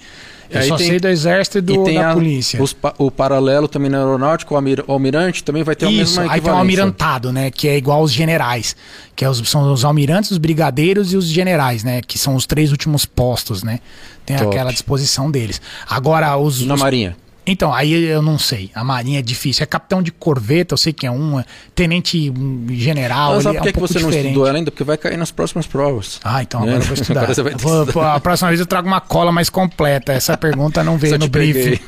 Eu aí só tem, sei do exército e, do, e da a, polícia. Os, o paralelo também na aeronáutica, o, almir, o almirante também vai ter Isso, aí tem o almirantado, né? Que é igual aos generais. Que é os, são os almirantes, os brigadeiros e os generais, né? Que são os três últimos postos, né? Tem Top. aquela disposição deles. Agora, os. Na os, Marinha. Então, aí eu não sei. A Marinha é difícil. É capitão de corveta, eu sei que é um. É tenente general. Mas sabe por é um que, você diferente. não estudou ela ainda? Porque vai cair nas próximas provas. Ah, então agora é. eu vou estudar. Eu vou, a próxima vez eu trago uma cola mais completa. Essa pergunta não veio no briefing. [LAUGHS]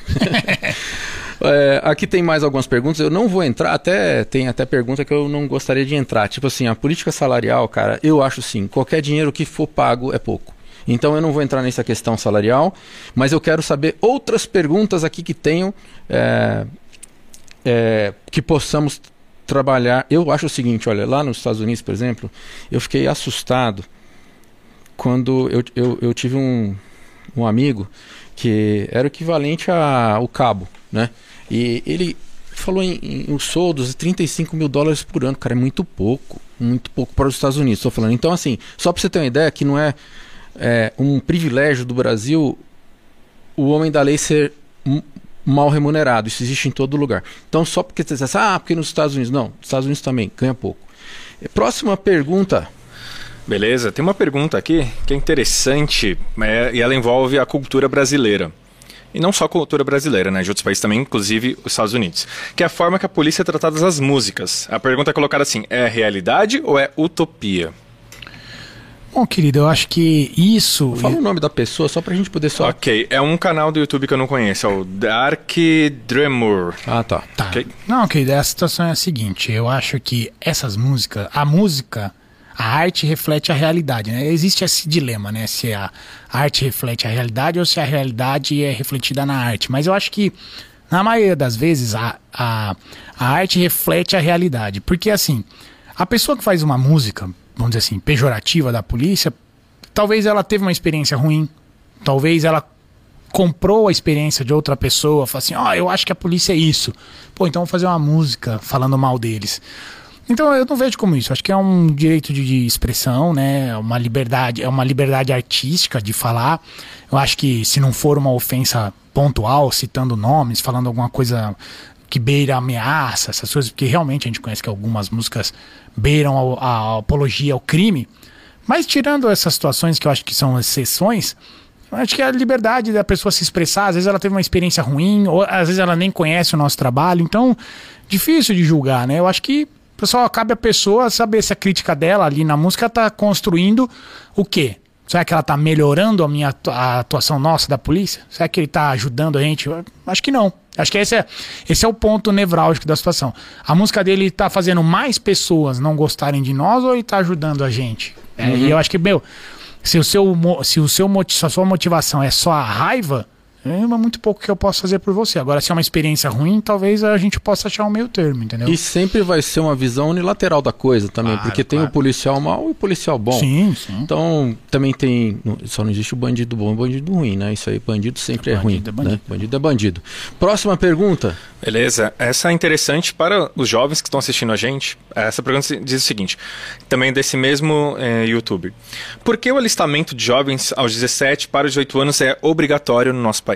É, aqui tem mais algumas perguntas. Eu não vou entrar, até tem até pergunta que eu não gostaria de entrar. Tipo assim, a política salarial, cara, eu acho sim, qualquer dinheiro que for pago é pouco. Então eu não vou entrar nessa questão salarial, mas eu quero saber outras perguntas aqui que tenham é, é, que possamos trabalhar. Eu acho o seguinte, olha, lá nos Estados Unidos, por exemplo, eu fiquei assustado quando eu, eu, eu tive um, um amigo que era o equivalente ao cabo, né? E ele falou em, em os soldos de 35 mil dólares por ano, cara, é muito pouco, muito pouco para os Estados Unidos, estou falando. Então, assim, só para você ter uma ideia, que não é é, um privilégio do Brasil o homem da lei ser mal remunerado. Isso existe em todo lugar. Então, só porque você diz, ah, porque nos Estados Unidos. Não, nos Estados Unidos também, ganha pouco. Próxima pergunta. Beleza, tem uma pergunta aqui que é interessante é, e ela envolve a cultura brasileira. E não só a cultura brasileira, né? De outros países também, inclusive os Estados Unidos. Que é a forma que a polícia é tratada das músicas. A pergunta é colocada assim: é realidade ou é utopia? Bom, querido, eu acho que isso. Fala o nome da pessoa só pra gente poder só. Ok, é um canal do YouTube que eu não conheço, é o Dark Dremur. Ah, tá. tá. Okay. Não, querido, a situação é a seguinte: eu acho que essas músicas, a música, a arte reflete a realidade, né? Existe esse dilema, né? Se a arte reflete a realidade ou se a realidade é refletida na arte. Mas eu acho que, na maioria das vezes, a, a, a arte reflete a realidade. Porque, assim, a pessoa que faz uma música vamos dizer assim, pejorativa da polícia, talvez ela teve uma experiência ruim, talvez ela comprou a experiência de outra pessoa, falou assim, ó, oh, eu acho que a polícia é isso. Pô, então vou fazer uma música falando mal deles. Então eu não vejo como isso. Acho que é um direito de, expressão, né? É uma liberdade, é uma liberdade artística de falar. Eu acho que se não for uma ofensa pontual, citando nomes, falando alguma coisa que beira ameaça, essas coisas, porque realmente a gente conhece que algumas músicas beiram a, apologia ao crime. Mas tirando essas situações que eu acho que são exceções, acho que a liberdade da pessoa se expressar, às vezes ela teve uma experiência ruim, ou às vezes ela nem conhece o nosso trabalho, então difícil de julgar, né? Eu acho que pessoal cabe a pessoa saber se a crítica dela ali na música está construindo o quê? Será que ela está melhorando a minha a atuação nossa da polícia? Será que ele está ajudando a gente? Acho que não. Acho que esse é, esse é o ponto nevrálgico da situação. A música dele está fazendo mais pessoas não gostarem de nós ou ele está ajudando a gente? É, uhum. E eu acho que, meu, se, o seu, se, o seu, se a sua motivação é só a raiva, é muito pouco que eu posso fazer por você. Agora, se é uma experiência ruim, talvez a gente possa achar um meio termo, entendeu? E sempre vai ser uma visão unilateral da coisa também, claro, porque tem claro. o policial mau e o policial bom. Sim, sim. Então, também tem. Só não existe o bandido bom e o bandido ruim, né? Isso aí, bandido sempre é, é ruim. É bandido. Né? bandido é bandido. Próxima pergunta. Beleza. Essa é interessante para os jovens que estão assistindo a gente. Essa pergunta diz o seguinte: também desse mesmo é, YouTube. Por que o alistamento de jovens aos 17 para os 18 anos é obrigatório no nosso país?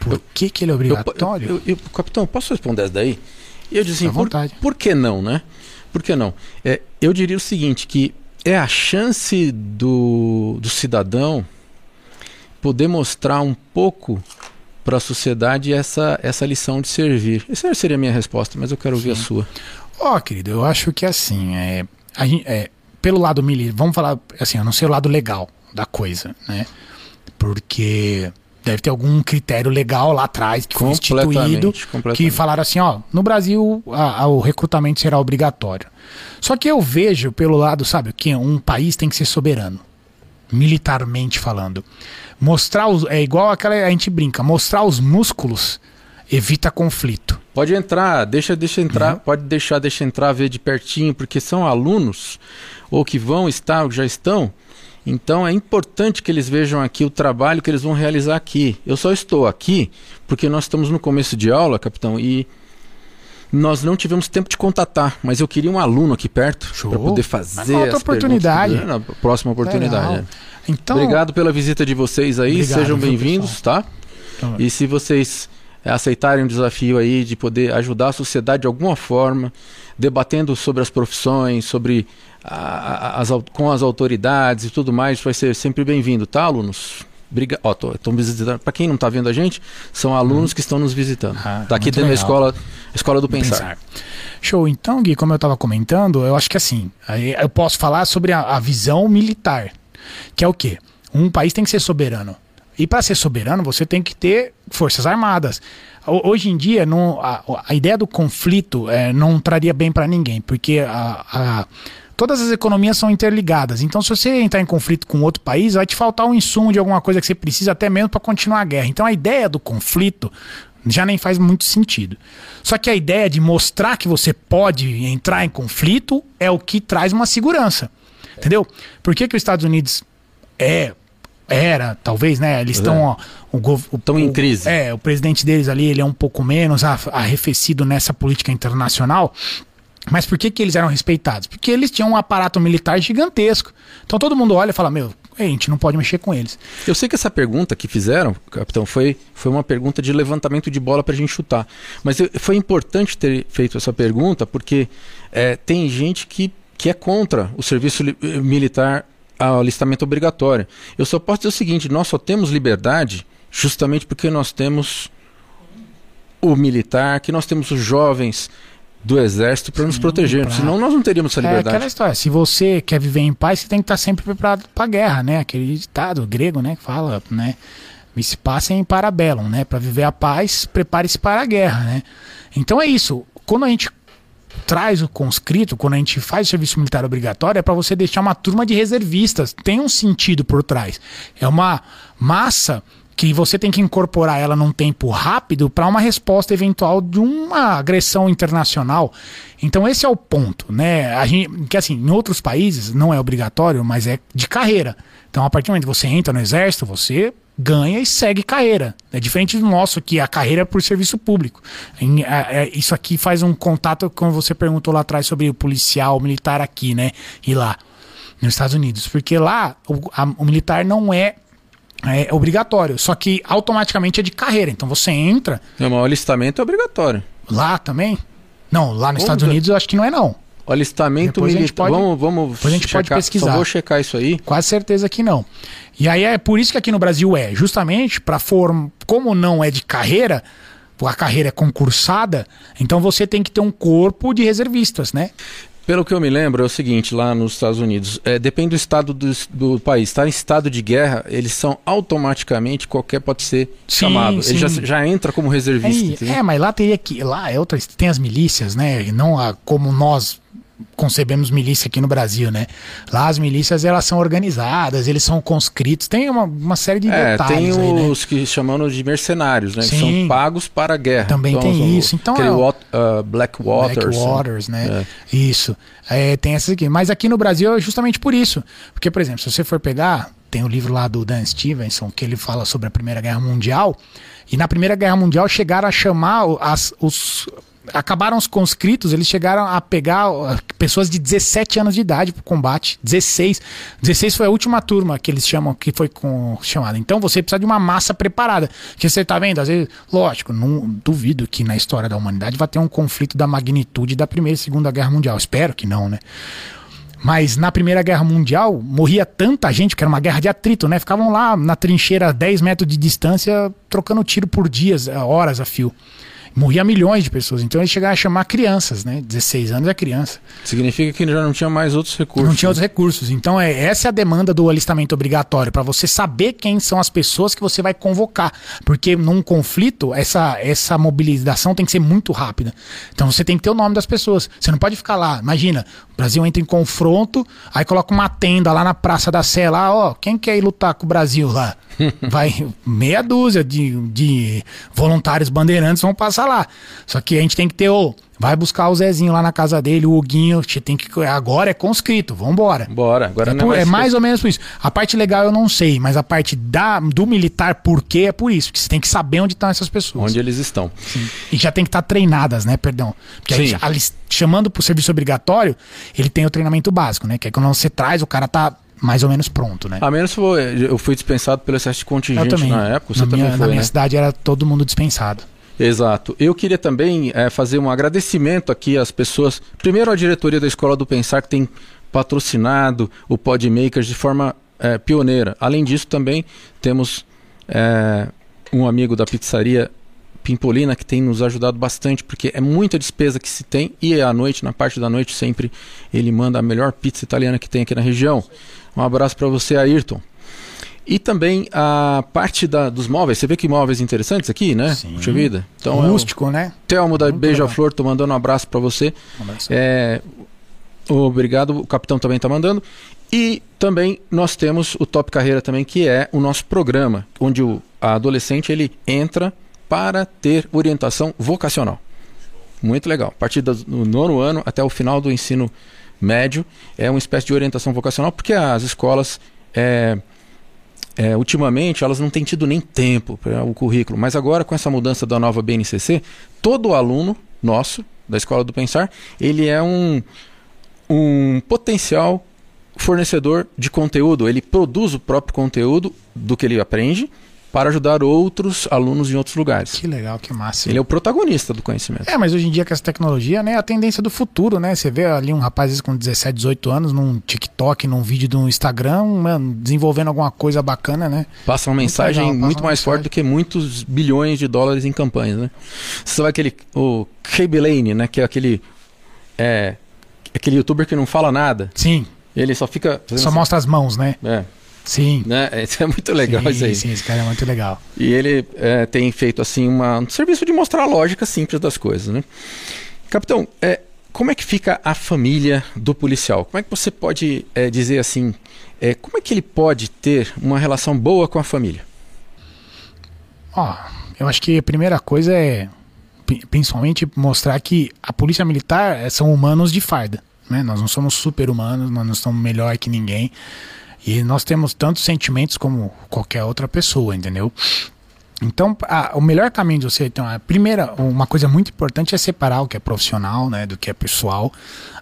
Por que, que ele é obrigatório? Eu, eu, eu, capitão, posso responder essa daí? Eu disse assim, por, por, que não, né? Por que não? É, eu diria o seguinte, que é a chance do, do cidadão poder mostrar um pouco para a sociedade essa, essa lição de servir. Essa seria a minha resposta, mas eu quero ouvir Sim. a sua. Ó, oh, querido, eu acho que assim, é, a, é, pelo lado militar, vamos falar assim, a não ser o lado legal da coisa, né? Porque deve ter algum critério legal lá atrás que foi instituído que falaram assim, ó, no Brasil a, a, o recrutamento será obrigatório. Só que eu vejo pelo lado, sabe, que um país tem que ser soberano, militarmente falando. Mostrar os, é igual aquela a gente brinca, mostrar os músculos evita conflito. Pode entrar, deixa, deixa entrar, uhum. pode deixar, deixa entrar, ver de pertinho, porque são alunos ou que vão estar, ou já estão então é importante que eles vejam aqui o trabalho que eles vão realizar aqui. Eu só estou aqui porque nós estamos no começo de aula, capitão, e nós não tivemos tempo de contatar, mas eu queria um aluno aqui perto para poder fazer outra oportunidade. Na próxima oportunidade. É. Então, Obrigado pela visita de vocês aí, obrigado, sejam bem-vindos, tá? Então, e se vocês é, aceitarem o desafio aí de poder ajudar a sociedade de alguma forma, debatendo sobre as profissões, sobre a, as, com as autoridades e tudo mais, vai ser sempre bem-vindo, tá, alunos? Briga... Ó, tô, tô visitando. Para quem não está vendo a gente, são alunos hum. que estão nos visitando. Ah, tá aqui dentro legal. da escola, escola do pensar. pensar. Show. Então, Gui, como eu estava comentando, eu acho que assim, eu posso falar sobre a, a visão militar, que é o quê? Um país tem que ser soberano. E para ser soberano, você tem que ter forças armadas. Hoje em dia, não, a, a ideia do conflito é, não traria bem para ninguém, porque a, a todas as economias são interligadas. Então, se você entrar em conflito com outro país, vai te faltar um insumo de alguma coisa que você precisa até mesmo para continuar a guerra. Então, a ideia do conflito já nem faz muito sentido. Só que a ideia de mostrar que você pode entrar em conflito é o que traz uma segurança. Entendeu? Por que, que os Estados Unidos é era, talvez, né? Eles estão estão em crise. É, o presidente deles ali, ele é um pouco menos arrefecido nessa política internacional. Mas por que, que eles eram respeitados? Porque eles tinham um aparato militar gigantesco. Então todo mundo olha e fala: Meu, a gente não pode mexer com eles. Eu sei que essa pergunta que fizeram, capitão, foi, foi uma pergunta de levantamento de bola para a gente chutar. Mas foi importante ter feito essa pergunta porque é, tem gente que, que é contra o serviço militar ao alistamento obrigatório. Eu só posso dizer o seguinte: nós só temos liberdade justamente porque nós temos o militar, que nós temos os jovens do exército para nos proteger, pra... senão nós não teríamos essa liberdade. É aquela história, se você quer viver em paz, você tem que estar sempre preparado para a guerra, né? Aquele ditado grego, né, que fala, né? Se passem em parabellum, né? Para viver a paz, prepare-se para a guerra, né? Então é isso. Quando a gente traz o conscrito, quando a gente faz o serviço militar obrigatório, é para você deixar uma turma de reservistas. Tem um sentido por trás. É uma massa que você tem que incorporar ela num tempo rápido para uma resposta eventual de uma agressão internacional. Então esse é o ponto, né? A gente, que assim, em outros países não é obrigatório, mas é de carreira. Então a partir do momento que você entra no exército, você ganha e segue carreira. É diferente do nosso, que a carreira é por serviço público. É, isso aqui faz um contato, como você perguntou lá atrás sobre o policial, o militar aqui, né? E lá, nos Estados Unidos. Porque lá o, a, o militar não é é obrigatório, só que automaticamente é de carreira. Então você entra. Não, mas o alistamento é obrigatório. Lá também? Não, lá nos Como Estados Unidos eu acho que não é não. O alistamento militar. Vamos, vamos depois a gente checar, pode pesquisar. Só vou checar isso aí. Quase certeza que não. E aí é por isso que aqui no Brasil é, justamente para form, como não é de carreira, a carreira é concursada, então você tem que ter um corpo de reservistas, né? Pelo que eu me lembro, é o seguinte, lá nos Estados Unidos, é, depende do estado do, do país. Está em estado de guerra, eles são automaticamente, qualquer pode ser sim, chamado. Sim. Ele já, já entra como reservista. É, é, mas lá teria que. Lá é outra, tem as milícias, né? E não a, como nós concebemos milícia aqui no Brasil, né? Lá as milícias elas são organizadas, eles são conscritos, tem uma, uma série de é, detalhes. Tem aí, os né? que chamam de mercenários, né? Sim. Que são pagos para a guerra. Também então, tem isso. Então é, o, uh, Black Waters. Black Waters, né? É. Isso. É, tem essas aqui. Mas aqui no Brasil é justamente por isso. Porque, por exemplo, se você for pegar, tem o um livro lá do Dan Stevenson que ele fala sobre a Primeira Guerra Mundial. E na Primeira Guerra Mundial chegaram a chamar as, os acabaram os conscritos, eles chegaram a pegar pessoas de 17 anos de idade para o combate. 16. 16 foi a última turma que eles chamam, que foi com, chamada. Então você precisa de uma massa preparada. Que você está vendo, às vezes, lógico, não duvido que na história da humanidade vai ter um conflito da magnitude da Primeira e Segunda Guerra Mundial. Espero que não, né? Mas na Primeira Guerra Mundial morria tanta gente, que era uma guerra de atrito, né? Ficavam lá na trincheira a 10 metros de distância, trocando tiro por dias, horas a fio morria milhões de pessoas. Então ele chegava a chamar crianças, né? 16 anos é criança. Significa que já não tinha mais outros recursos. Não tinha outros recursos. Então é essa é a demanda do alistamento obrigatório para você saber quem são as pessoas que você vai convocar, porque num conflito essa essa mobilização tem que ser muito rápida. Então você tem que ter o nome das pessoas. Você não pode ficar lá. Imagina, o Brasil entra em confronto, aí coloca uma tenda lá na Praça da Sé, lá, ó, quem quer ir lutar com o Brasil lá? Vai meia dúzia de, de voluntários bandeirantes vão passar lá. Só que a gente tem que ter o. Vai buscar o Zezinho lá na casa dele, o Huguinho, tem que agora é conscrito, vambora. Bora, agora é, por, é mais ou menos por isso. A parte legal eu não sei, mas a parte da, do militar, por quê, é por isso. Porque você tem que saber onde estão essas pessoas. Onde eles estão. Sim. E já tem que estar tá treinadas, né? Perdão. Porque Sim. a gente, chamando pro serviço obrigatório, ele tem o treinamento básico, né? Que é quando você traz, o cara tá mais ou menos pronto, né? A menos foi, eu fui dispensado pelo excesso de contingente na época. Você na também minha, foi, na minha né? cidade era todo mundo dispensado. Exato. Eu queria também é, fazer um agradecimento aqui às pessoas. Primeiro, à diretoria da Escola do Pensar, que tem patrocinado o Podmakers de forma é, pioneira. Além disso, também temos é, um amigo da pizzaria Pimpolina que tem nos ajudado bastante, porque é muita despesa que se tem e à noite, na parte da noite, sempre ele manda a melhor pizza italiana que tem aqui na região. Um abraço para você, Ayrton. E também a parte da, dos móveis. Você vê que móveis interessantes aqui, né? Sim. Puxa vida. Então, Rústico, é o, né? Telmo da Beija-Flor, tô mandando um abraço para você. Um abraço. É, obrigado, o capitão também está mandando. E também nós temos o Top Carreira também, que é o nosso programa, onde o adolescente ele entra para ter orientação vocacional. Muito legal. A partir do nono ano até o final do ensino médio é uma espécie de orientação vocacional, porque as escolas é, é, ultimamente elas não têm tido nem tempo para o currículo, mas agora com essa mudança da nova BNCC, todo aluno nosso da Escola do Pensar, ele é um, um potencial fornecedor de conteúdo, ele produz o próprio conteúdo do que ele aprende para ajudar outros alunos em outros lugares. Que legal, que massa. Ele é o protagonista do conhecimento. É, mas hoje em dia com essa tecnologia, né, é a tendência do futuro, né? Você vê ali um rapaz com 17, 18 anos num TikTok, num vídeo do Instagram, mano, desenvolvendo alguma coisa bacana, né? Passa uma mensagem muito, legal, muito mais mensagem. forte do que muitos bilhões de dólares em campanhas, né? Você sabe aquele o Cabe Lane, né, que é aquele é aquele youtuber que não fala nada. Sim. Ele só fica só assim. mostra as mãos, né? É. Sim. Né? Isso é muito legal sim, isso aí. Sim, esse cara é muito legal. E ele é, tem feito assim uma, um serviço de mostrar a lógica simples das coisas, né? Capitão, é, como é que fica a família do policial? Como é que você pode é, dizer assim, é, como é que ele pode ter uma relação boa com a família? Ó, oh, eu acho que a primeira coisa é principalmente mostrar que a polícia militar é, são humanos de farda. Né? Nós não somos super-humanos, nós não somos melhor que ninguém. E nós temos tantos sentimentos como qualquer outra pessoa, entendeu? Então, a, o melhor caminho de você, então, a primeira, uma coisa muito importante é separar o que é profissional, né, do que é pessoal.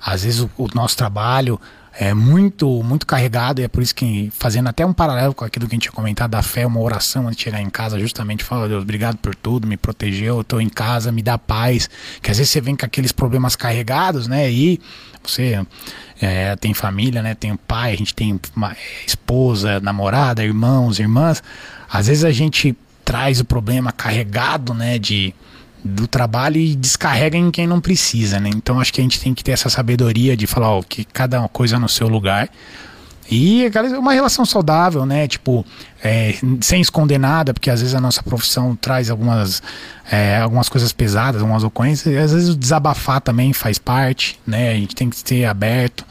Às vezes o, o nosso trabalho é muito, muito carregado e é por isso que, fazendo até um paralelo com aquilo que a gente tinha comentado da fé, uma oração antes de chegar em casa, justamente fala, Deus, obrigado por tudo, me protegeu, eu tô em casa, me dá paz. Que às vezes você vem com aqueles problemas carregados, né, e você é, tem família, né? Tem pai, a gente tem uma esposa, namorada, irmãos, irmãs. Às vezes a gente traz o problema carregado, né? De, do trabalho e descarrega em quem não precisa, né? Então acho que a gente tem que ter essa sabedoria de falar ó, que cada coisa no seu lugar. E uma relação saudável, né? Tipo, é, sem esconder nada, porque às vezes a nossa profissão traz algumas, é, algumas coisas pesadas, algumas ocorrências, e às vezes o desabafar também faz parte, né? A gente tem que ser aberto.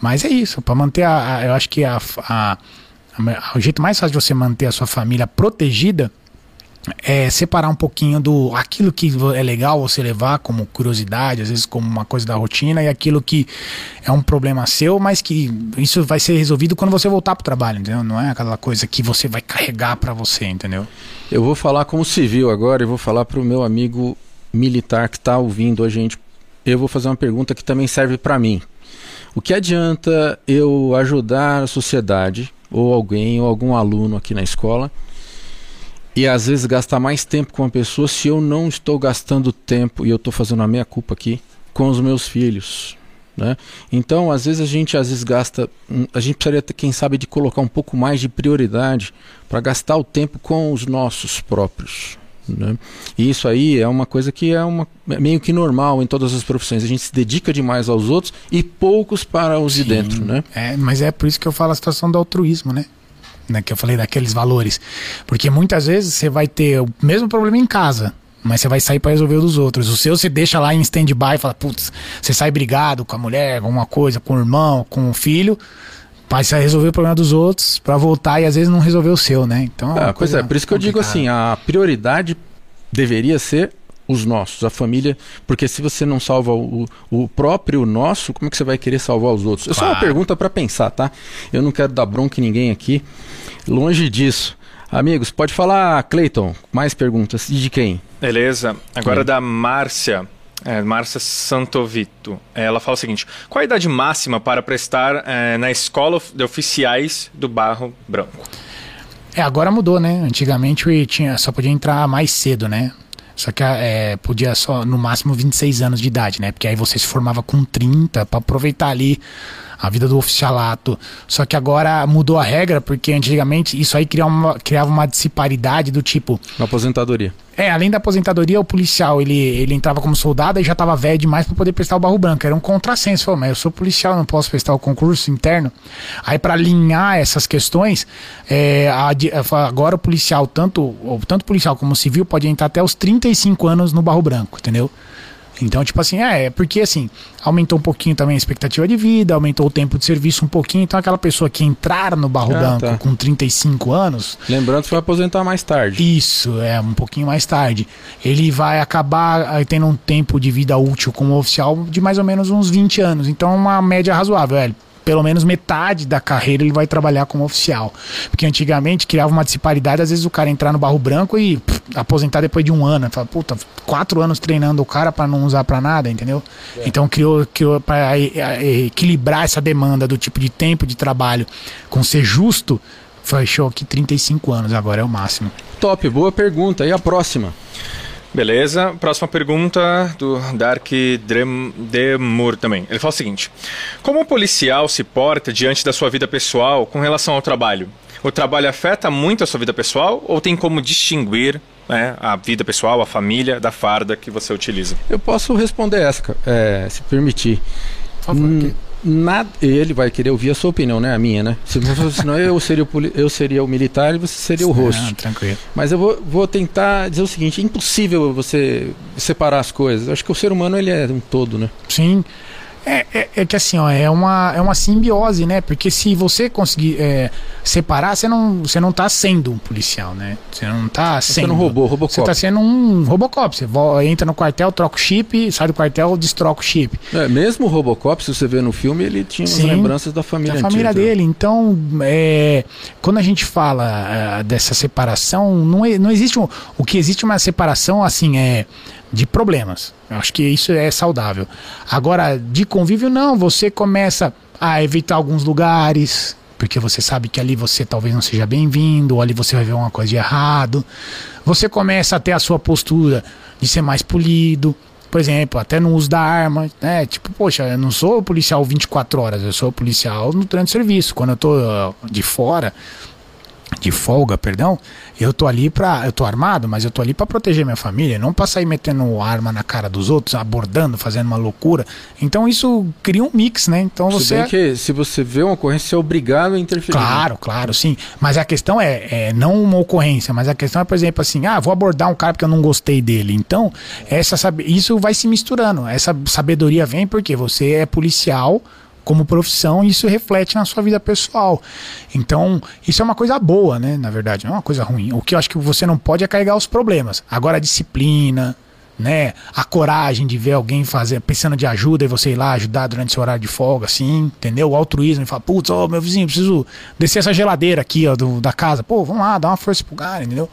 Mas é isso, para manter a, a, Eu acho que a, a, a, o jeito mais fácil de você manter a sua família protegida é, separar um pouquinho do aquilo que é legal você levar como curiosidade, às vezes como uma coisa da rotina, e aquilo que é um problema seu, mas que isso vai ser resolvido quando você voltar pro trabalho, entendeu? Não é aquela coisa que você vai carregar para você, entendeu? Eu vou falar como civil agora, e vou falar pro meu amigo militar que está ouvindo a gente. Eu vou fazer uma pergunta que também serve para mim. O que adianta eu ajudar a sociedade, ou alguém, ou algum aluno aqui na escola? E às vezes gastar mais tempo com uma pessoa se eu não estou gastando tempo, e eu estou fazendo a minha culpa aqui, com os meus filhos. Né? Então, às vezes a gente às vezes gasta, a gente precisaria quem sabe, de colocar um pouco mais de prioridade para gastar o tempo com os nossos próprios. Né? E isso aí é uma coisa que é uma, é meio que normal em todas as profissões. A gente se dedica demais aos outros e poucos para os Sim, de dentro. Né? É, mas é por isso que eu falo a situação do altruísmo, né? Né, que eu falei daqueles valores. Porque muitas vezes você vai ter o mesmo problema em casa, mas você vai sair para resolver o dos outros. O seu você deixa lá em stand-by e fala, putz, você sai brigado com a mulher, alguma coisa, com o irmão, com o filho, mas você vai resolver o problema dos outros para voltar e às vezes não resolver o seu, né? Então, é, pois é, por isso que eu digo assim, a prioridade deveria ser os nossos, a família, porque se você não salva o, o próprio nosso, como é que você vai querer salvar os outros? É só uma pergunta para pensar, tá? Eu não quero dar bronca em ninguém aqui, longe disso. Amigos, pode falar, Cleiton, mais perguntas. E de quem? Beleza. Agora da Márcia. É, Márcia Santovito. Ela fala o seguinte: qual a idade máxima para prestar é, na escola de oficiais do Barro Branco? É, agora mudou, né? Antigamente tinha, só podia entrar mais cedo, né? Só que é, podia só no máximo 26 anos de idade, né? Porque aí você se formava com 30 para aproveitar ali a vida do oficialato. Só que agora mudou a regra, porque antigamente isso aí criava uma, criava uma disparidade do tipo. Uma aposentadoria. É, além da aposentadoria, o policial ele, ele entrava como soldado e já estava velho demais para poder prestar o barro branco. Era um contrassenso. Falou, mas eu sou policial, não posso prestar o concurso interno. Aí, para alinhar essas questões, é, a, agora o policial, tanto, tanto policial como civil, pode entrar até os 35 anos no barro branco, entendeu? Então, tipo assim, é, é, porque assim, aumentou um pouquinho também a expectativa de vida, aumentou o tempo de serviço um pouquinho. Então, aquela pessoa que entrar no Barro ah, Branco tá. com 35 anos. Lembrando que vai aposentar mais tarde. Isso, é, um pouquinho mais tarde. Ele vai acabar eh, tendo um tempo de vida útil como oficial de mais ou menos uns 20 anos. Então, uma média razoável, velho pelo menos metade da carreira ele vai trabalhar como oficial. Porque antigamente criava uma disparidade, às vezes o cara entrar no barro branco e pff, aposentar depois de um ano. Fala, puta, quatro anos treinando o cara para não usar para nada, entendeu? É. Então criou, criou para equilibrar essa demanda do tipo de tempo de trabalho com ser justo, fechou aqui 35 anos, agora é o máximo. Top, boa pergunta. E a próxima? Beleza. Próxima pergunta do Dark Demur também. Ele fala o seguinte: Como o policial se porta diante da sua vida pessoal com relação ao trabalho? O trabalho afeta muito a sua vida pessoal ou tem como distinguir né, a vida pessoal, a família, da farda que você utiliza? Eu posso responder essa, é, se permitir. Por favor. Hum, nada, ele vai querer ouvir a sua opinião, né? A minha, né? Se senão eu seria, o, eu seria o militar e você seria o rosto. Não, tranquilo. Mas eu vou, vou tentar dizer o seguinte: é impossível você separar as coisas. Eu acho que o ser humano ele é um todo, né? Sim. É, é, é, que assim, ó, é uma, é uma simbiose, né? Porque se você conseguir é, separar, você não, você não tá sendo um policial, né? Você não tá sendo. Você não roubou, Robocop. Você tá sendo um Robocop. Você entra no quartel, troca o chip, sai do quartel, destroca o chip. É, mesmo o Robocop, se você vê no filme, ele tinha umas Sim, lembranças da família Da família antiga, dele. Então, é, quando a gente fala é, dessa separação, não, é, não existe um, o que existe uma separação assim, é de problemas. Eu acho que isso é saudável. Agora, de convívio, não. Você começa a evitar alguns lugares, porque você sabe que ali você talvez não seja bem-vindo, ou ali você vai ver uma coisa de errado. Você começa a ter a sua postura de ser mais polido. Por exemplo, até no uso da arma, né? Tipo, poxa, eu não sou policial 24 horas, eu sou policial no trânsito de serviço. Quando eu tô de fora, de folga, perdão, eu tô ali para, eu tô armado, mas eu tô ali para proteger minha família, não para sair metendo arma na cara dos outros, abordando, fazendo uma loucura. Então isso cria um mix, né? Então se você bem que se você vê uma ocorrência, você é obrigado a interferir. Né? Claro, claro, sim. Mas a questão é, é não uma ocorrência, mas a questão é, por exemplo, assim, ah, vou abordar um cara porque eu não gostei dele. Então, essa isso vai se misturando. Essa sabedoria vem porque você é policial, como profissão, isso reflete na sua vida pessoal. Então, isso é uma coisa boa, né? Na verdade, não é uma coisa ruim. O que eu acho que você não pode é carregar os problemas. Agora, a disciplina, né? A coragem de ver alguém fazer, pensando de ajuda e você ir lá ajudar durante seu horário de folga, assim, entendeu? O altruísmo e falar, putz, ô meu vizinho, preciso descer essa geladeira aqui, ó, do, da casa. Pô, vamos lá, dá uma força pro cara, entendeu?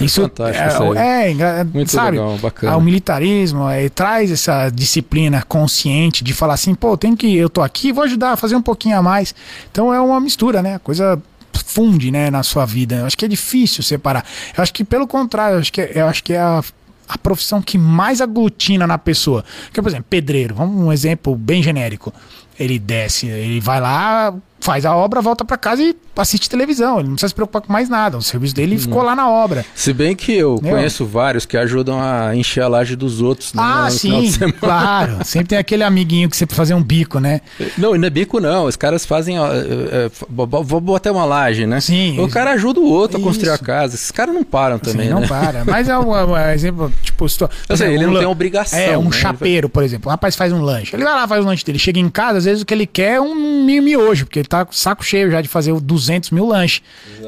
Isso Fantástico, é, é, é Muito sabe? Legal, bacana. O militarismo é, traz essa disciplina consciente de falar assim, pô, tem que eu tô aqui, vou ajudar a fazer um pouquinho a mais. Então é uma mistura, né? Coisa funde, né, na sua vida. Eu acho que é difícil separar. Eu acho que pelo contrário, eu acho que é, eu acho que é a a profissão que mais aglutina na pessoa. Que, por exemplo, pedreiro, vamos um exemplo bem genérico. Ele desce, ele vai lá, faz a obra, volta para casa e assiste televisão. Ele não precisa se preocupar com mais nada. O serviço dele ficou lá na obra. Se bem que eu Entendeu? conheço vários que ajudam a encher a laje dos outros. Né, ah, sim, claro. Sempre tem aquele amiguinho que você precisa fazer um bico, né? Não, não é bico não. Os caras fazem. Ó, é, é, vou botar uma laje, né? Sim. O cara ajuda o outro isso. a construir a casa. Esses caras não param também. Sim, não né? para. Mas é um, um exemplo, tipo, estou, eu sei, ele um, não tem obrigação. É, um né? chapeiro, por exemplo. O rapaz faz um lanche. Ele vai lá, faz o lanche dele. Chega em casa, às vezes o que ele quer é um miojo, porque ele tá com saco cheio já de fazer 200 mil lanches.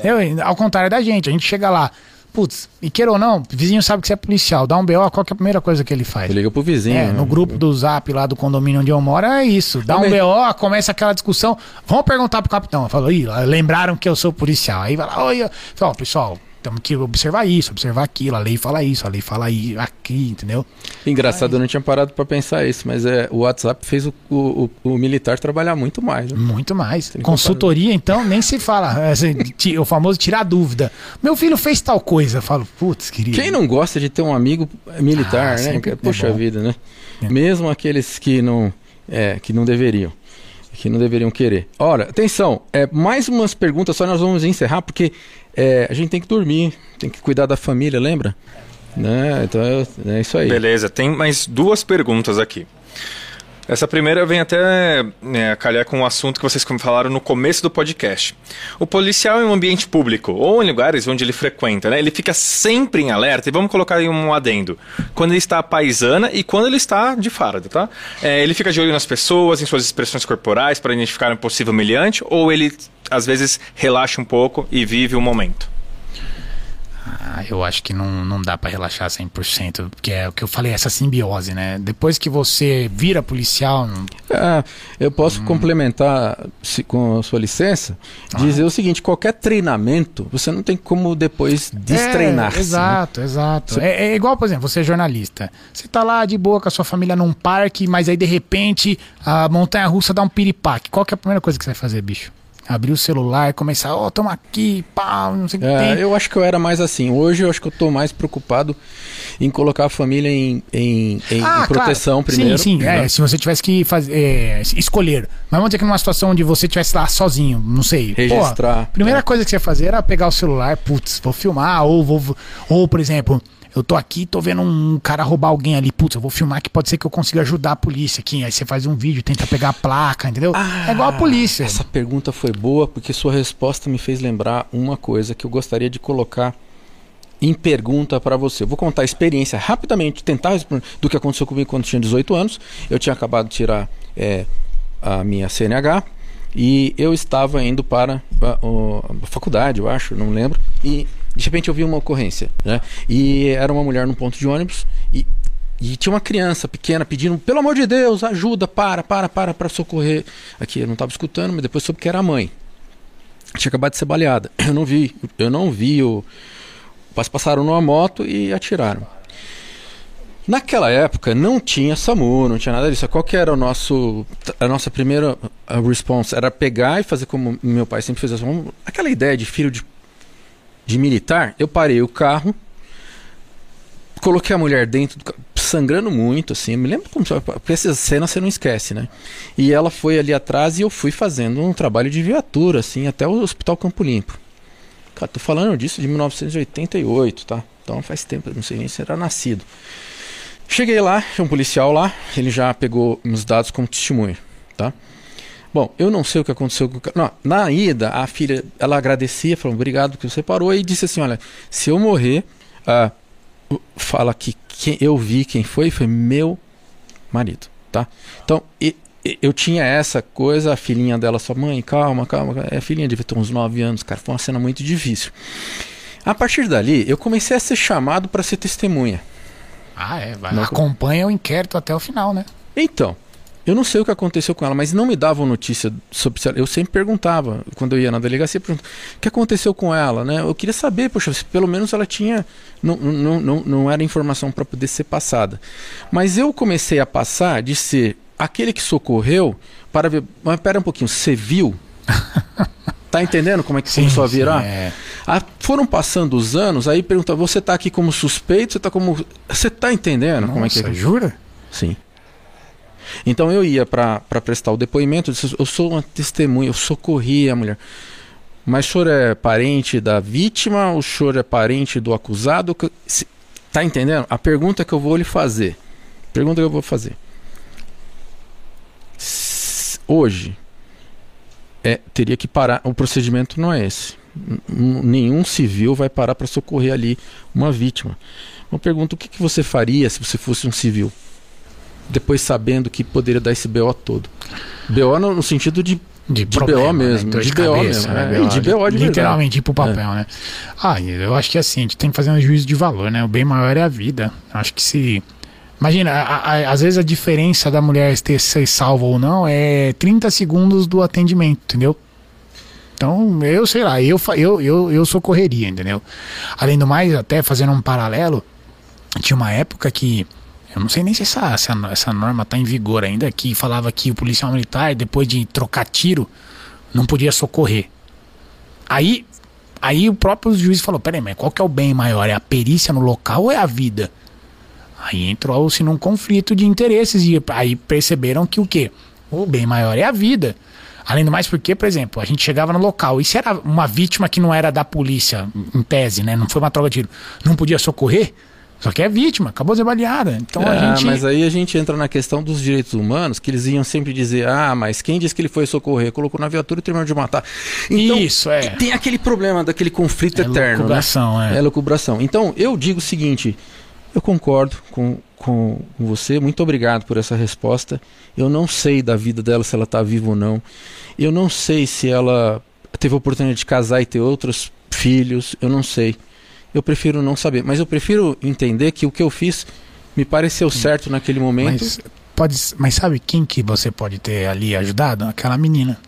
Eu, ao contrário da gente, a gente chega lá, putz, e queira ou não, o vizinho sabe que você é policial, dá um BO, qual que é a primeira coisa que ele faz? Liga pro vizinho. É, né? no grupo do zap lá do condomínio onde eu moro, é isso. Dá um BO, começa aquela discussão. Vamos perguntar pro capitão. Falou, ih, lembraram que eu sou policial. Aí vai lá, oi, ó, pessoal, temos que observar isso, observar aquilo, a lei fala isso, a lei fala aí, aqui, entendeu? Engraçado, eu não tinha parado para pensar isso, mas é, o WhatsApp fez o, o, o militar trabalhar muito mais. Né? Muito mais. Consultoria, então, nem se fala. É, assim, o famoso tirar dúvida. Meu filho fez tal coisa. Eu falo, putz, querido. Quem não gosta de ter um amigo militar, ah, né? Poxa é vida, né? É. Mesmo aqueles que não, é, que não deveriam que não deveriam querer. Ora, atenção, é, mais umas perguntas, só nós vamos encerrar, porque é, a gente tem que dormir, tem que cuidar da família, lembra? Né? Então é, é isso aí. Beleza, tem mais duas perguntas aqui. Essa primeira vem até né, calhar com um assunto que vocês falaram no começo do podcast. O policial em um ambiente público ou em lugares onde ele frequenta, né, ele fica sempre em alerta. E vamos colocar aí um adendo. Quando ele está paisana e quando ele está de farda, tá? É, ele fica de olho nas pessoas, em suas expressões corporais para identificar um possível humilhante ou ele às vezes relaxa um pouco e vive o momento? Ah, eu acho que não, não dá para relaxar 100%, porque é o que eu falei, essa simbiose, né? Depois que você vira policial. Ah, eu posso hum. complementar, se, com a sua licença, ah. dizer o seguinte: qualquer treinamento, você não tem como depois destreinar. É, exato, né? exato. Você... É, é, igual, por exemplo, você é jornalista. Você tá lá de boa com a sua família num parque, mas aí de repente a montanha russa dá um piripaque. Qual que é a primeira coisa que você vai fazer, bicho? Abrir o celular e começar, ó, oh, tamo aqui, pá, não sei o que é, tem. Eu acho que eu era mais assim. Hoje eu acho que eu tô mais preocupado em colocar a família em, em, em, ah, em proteção claro. primeiro. Sim, sim. Né? É, se você tivesse que fazer, é, escolher. Mas vamos dizer que numa situação onde você estivesse lá sozinho, não sei. Registrar. a primeira é. coisa que você ia fazer era pegar o celular, putz, vou filmar, ou vou. Ou, por exemplo eu tô aqui, tô vendo um cara roubar alguém ali, putz, eu vou filmar que pode ser que eu consiga ajudar a polícia aqui. Aí você faz um vídeo, tenta pegar a placa, entendeu? Ah, é igual a polícia. Essa pergunta foi boa porque sua resposta me fez lembrar uma coisa que eu gostaria de colocar em pergunta para você. Eu vou contar a experiência rapidamente, tentar responder do que aconteceu comigo quando tinha 18 anos. Eu tinha acabado de tirar é, a minha CNH e eu estava indo para a, a faculdade, eu acho, não lembro. E de repente eu vi uma ocorrência, né? E era uma mulher num ponto de ônibus e, e tinha uma criança pequena pedindo, pelo amor de Deus, ajuda, para, para, para, para socorrer. Aqui eu não estava escutando, mas depois soube que era a mãe. Tinha acabado de ser baleada. Eu não vi, eu não vi o. Mas passaram numa moto e atiraram. Naquela época não tinha SAMU, não tinha nada disso. Qual que era o nosso, a nossa primeira response? Era pegar e fazer como meu pai sempre fez. Assim, aquela ideia de filho de de militar, eu parei o carro, coloquei a mulher dentro, do, sangrando muito, assim. Eu me lembro como. Porque essa cena você não esquece, né? E ela foi ali atrás e eu fui fazendo um trabalho de viatura, assim, até o Hospital Campo Limpo. Cara, tô falando disso de 1988, tá? Então faz tempo, não sei nem se era nascido. Cheguei lá, tinha um policial lá, ele já pegou meus dados como testemunha, tá? Bom, eu não sei o que aconteceu com o não, Na ida, a filha, ela agradecia, falou obrigado que você parou e disse assim, olha, se eu morrer, uh, fala que quem eu vi quem foi, foi meu marido, tá? Então, e, eu tinha essa coisa, a filhinha dela, sua mãe, calma, calma. A filhinha devia ter uns 9 anos, cara. Foi uma cena muito difícil. A partir dali, eu comecei a ser chamado para ser testemunha. Ah, é? Vai. Não, acompanha o inquérito até o final, né? Então, eu não sei o que aconteceu com ela, mas não me davam notícia sobre. Eu sempre perguntava, quando eu ia na delegacia, o que aconteceu com ela, né? Eu queria saber, poxa, se pelo menos ela tinha. Não, não, não, não era informação para poder ser passada. Mas eu comecei a passar de ser aquele que socorreu para ver. Mas pera um pouquinho, você viu? [LAUGHS] tá entendendo como é que sim, começou a virar? Sim, é. ah, foram passando os anos, aí pergunta, você tá aqui como suspeito, você tá como. Você tá entendendo Nossa, como é que é? Jura? Sim. Então eu ia para prestar o depoimento, eu, disse, eu sou uma testemunha, eu socorri a mulher. Mas o senhor é parente da vítima, o senhor é parente do acusado? Tá entendendo? A pergunta que eu vou lhe fazer. Pergunta que eu vou fazer hoje é, teria que parar. O procedimento não é esse. Nenhum civil vai parar para socorrer ali uma vítima. Eu pergunto o que, que você faria se você fosse um civil? Depois sabendo que poderia dar esse BO todo. BO no, no sentido de de, de problema, BO né? mesmo, né? de, de BO cabeça, mesmo. Né? É, de BO de Literalmente, ir pro papel, é. né? Ah, eu acho que é assim, a gente tem que fazer um juízo de valor, né? O bem maior é a vida. Eu acho que se Imagina, a, a, às vezes a diferença da mulher ter ser salva ou não é 30 segundos do atendimento, entendeu? Então, eu sei lá, eu, eu, eu, eu socorreria, entendeu? Além do mais, até fazendo um paralelo, tinha uma época que, eu não sei nem se essa, essa, essa norma está em vigor ainda, que falava que o policial militar, depois de trocar tiro, não podia socorrer. Aí, aí o próprio juiz falou: peraí, mas qual que é o bem maior? É a perícia no local ou é a vida? Aí entrou-se num conflito de interesses e aí perceberam que o quê? O bem maior é a vida. Além do mais, porque, por exemplo, a gente chegava no local e se era uma vítima que não era da polícia, em tese, né? Não foi uma troca de tiro, não podia socorrer, só que é vítima, acabou de baleada. Então é, a gente. Mas aí a gente entra na questão dos direitos humanos, que eles iam sempre dizer: ah, mas quem disse que ele foi socorrer? Colocou na viatura e terminou de matar. Então, Isso, é. Tem aquele problema daquele conflito é eterno. Lucubração, né? é. É lucubração. Então eu digo o seguinte: eu concordo com, com você. Muito obrigado por essa resposta. Eu não sei da vida dela, se ela está viva ou não. Eu não sei se ela teve a oportunidade de casar e ter outros filhos. Eu não sei. Eu prefiro não saber. Mas eu prefiro entender que o que eu fiz me pareceu certo naquele momento. Mas, pode, mas sabe quem que você pode ter ali ajudado? Aquela menina.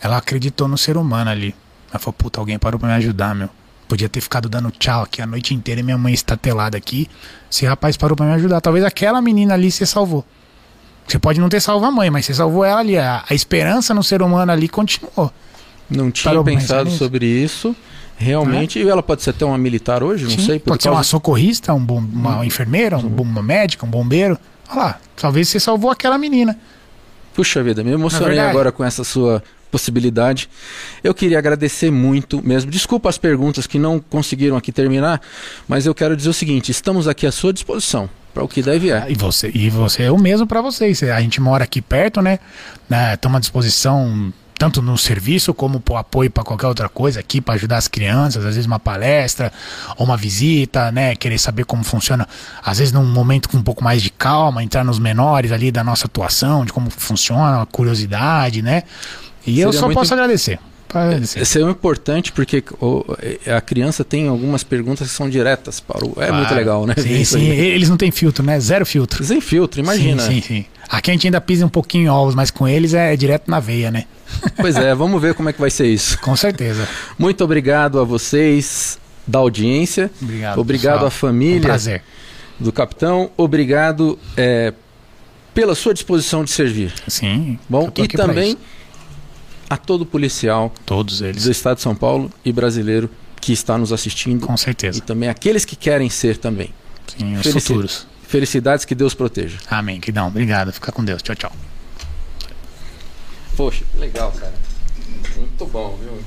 Ela acreditou no ser humano ali. Ela falou, puta, alguém parou pra me ajudar, meu. Podia ter ficado dando tchau aqui a noite inteira e minha mãe estatelada aqui. Esse rapaz parou para me ajudar. Talvez aquela menina ali você salvou. Você pode não ter salvo a mãe, mas você salvou ela ali. A, a esperança no ser humano ali continuou. Não tinha parou pensado sobre isso. Realmente, é? ela pode ser até uma militar hoje, Sim, não sei. Pode ser uma socorrista, um bom, uma hum. enfermeira, um, uma médica, um bombeiro. Olha lá, talvez você salvou aquela menina. Puxa vida, me emocionei é agora com essa sua possibilidade. Eu queria agradecer muito mesmo. Desculpa as perguntas que não conseguiram aqui terminar, mas eu quero dizer o seguinte: estamos aqui à sua disposição para o que deve é. E você, e você é o mesmo para vocês. A gente mora aqui perto, né? Estamos à disposição tanto no serviço como por apoio para qualquer outra coisa aqui para ajudar as crianças, às vezes uma palestra ou uma visita, né, querer saber como funciona, às vezes num momento com um pouco mais de calma, entrar nos menores ali da nossa atuação, de como funciona, curiosidade, né? E Seria eu só posso imp... agradecer. Isso é importante porque a criança tem algumas perguntas que são diretas para o. É claro. muito legal, né? Sim, sim. Eles não têm filtro, né? Zero filtro. Sem filtro, imagina. Sim, sim, sim. Aqui a gente ainda pisa um pouquinho em ovos, mas com eles é direto na veia, né? Pois é, vamos ver como é que vai ser isso. Com certeza. Muito obrigado a vocês da audiência. Obrigado. Obrigado pessoal. à família. Um prazer. Do capitão. Obrigado é, pela sua disposição de servir. Sim. Bom, e também a todo policial todos eles do estado de São Paulo e brasileiro que está nos assistindo. Com certeza. E também aqueles que querem ser também. Sim, os Felici futuros. Felicidades, que Deus proteja. Amém, que não. Obrigado. Fica com Deus. Tchau, tchau. Poxa, legal, cara. Muito bom, viu?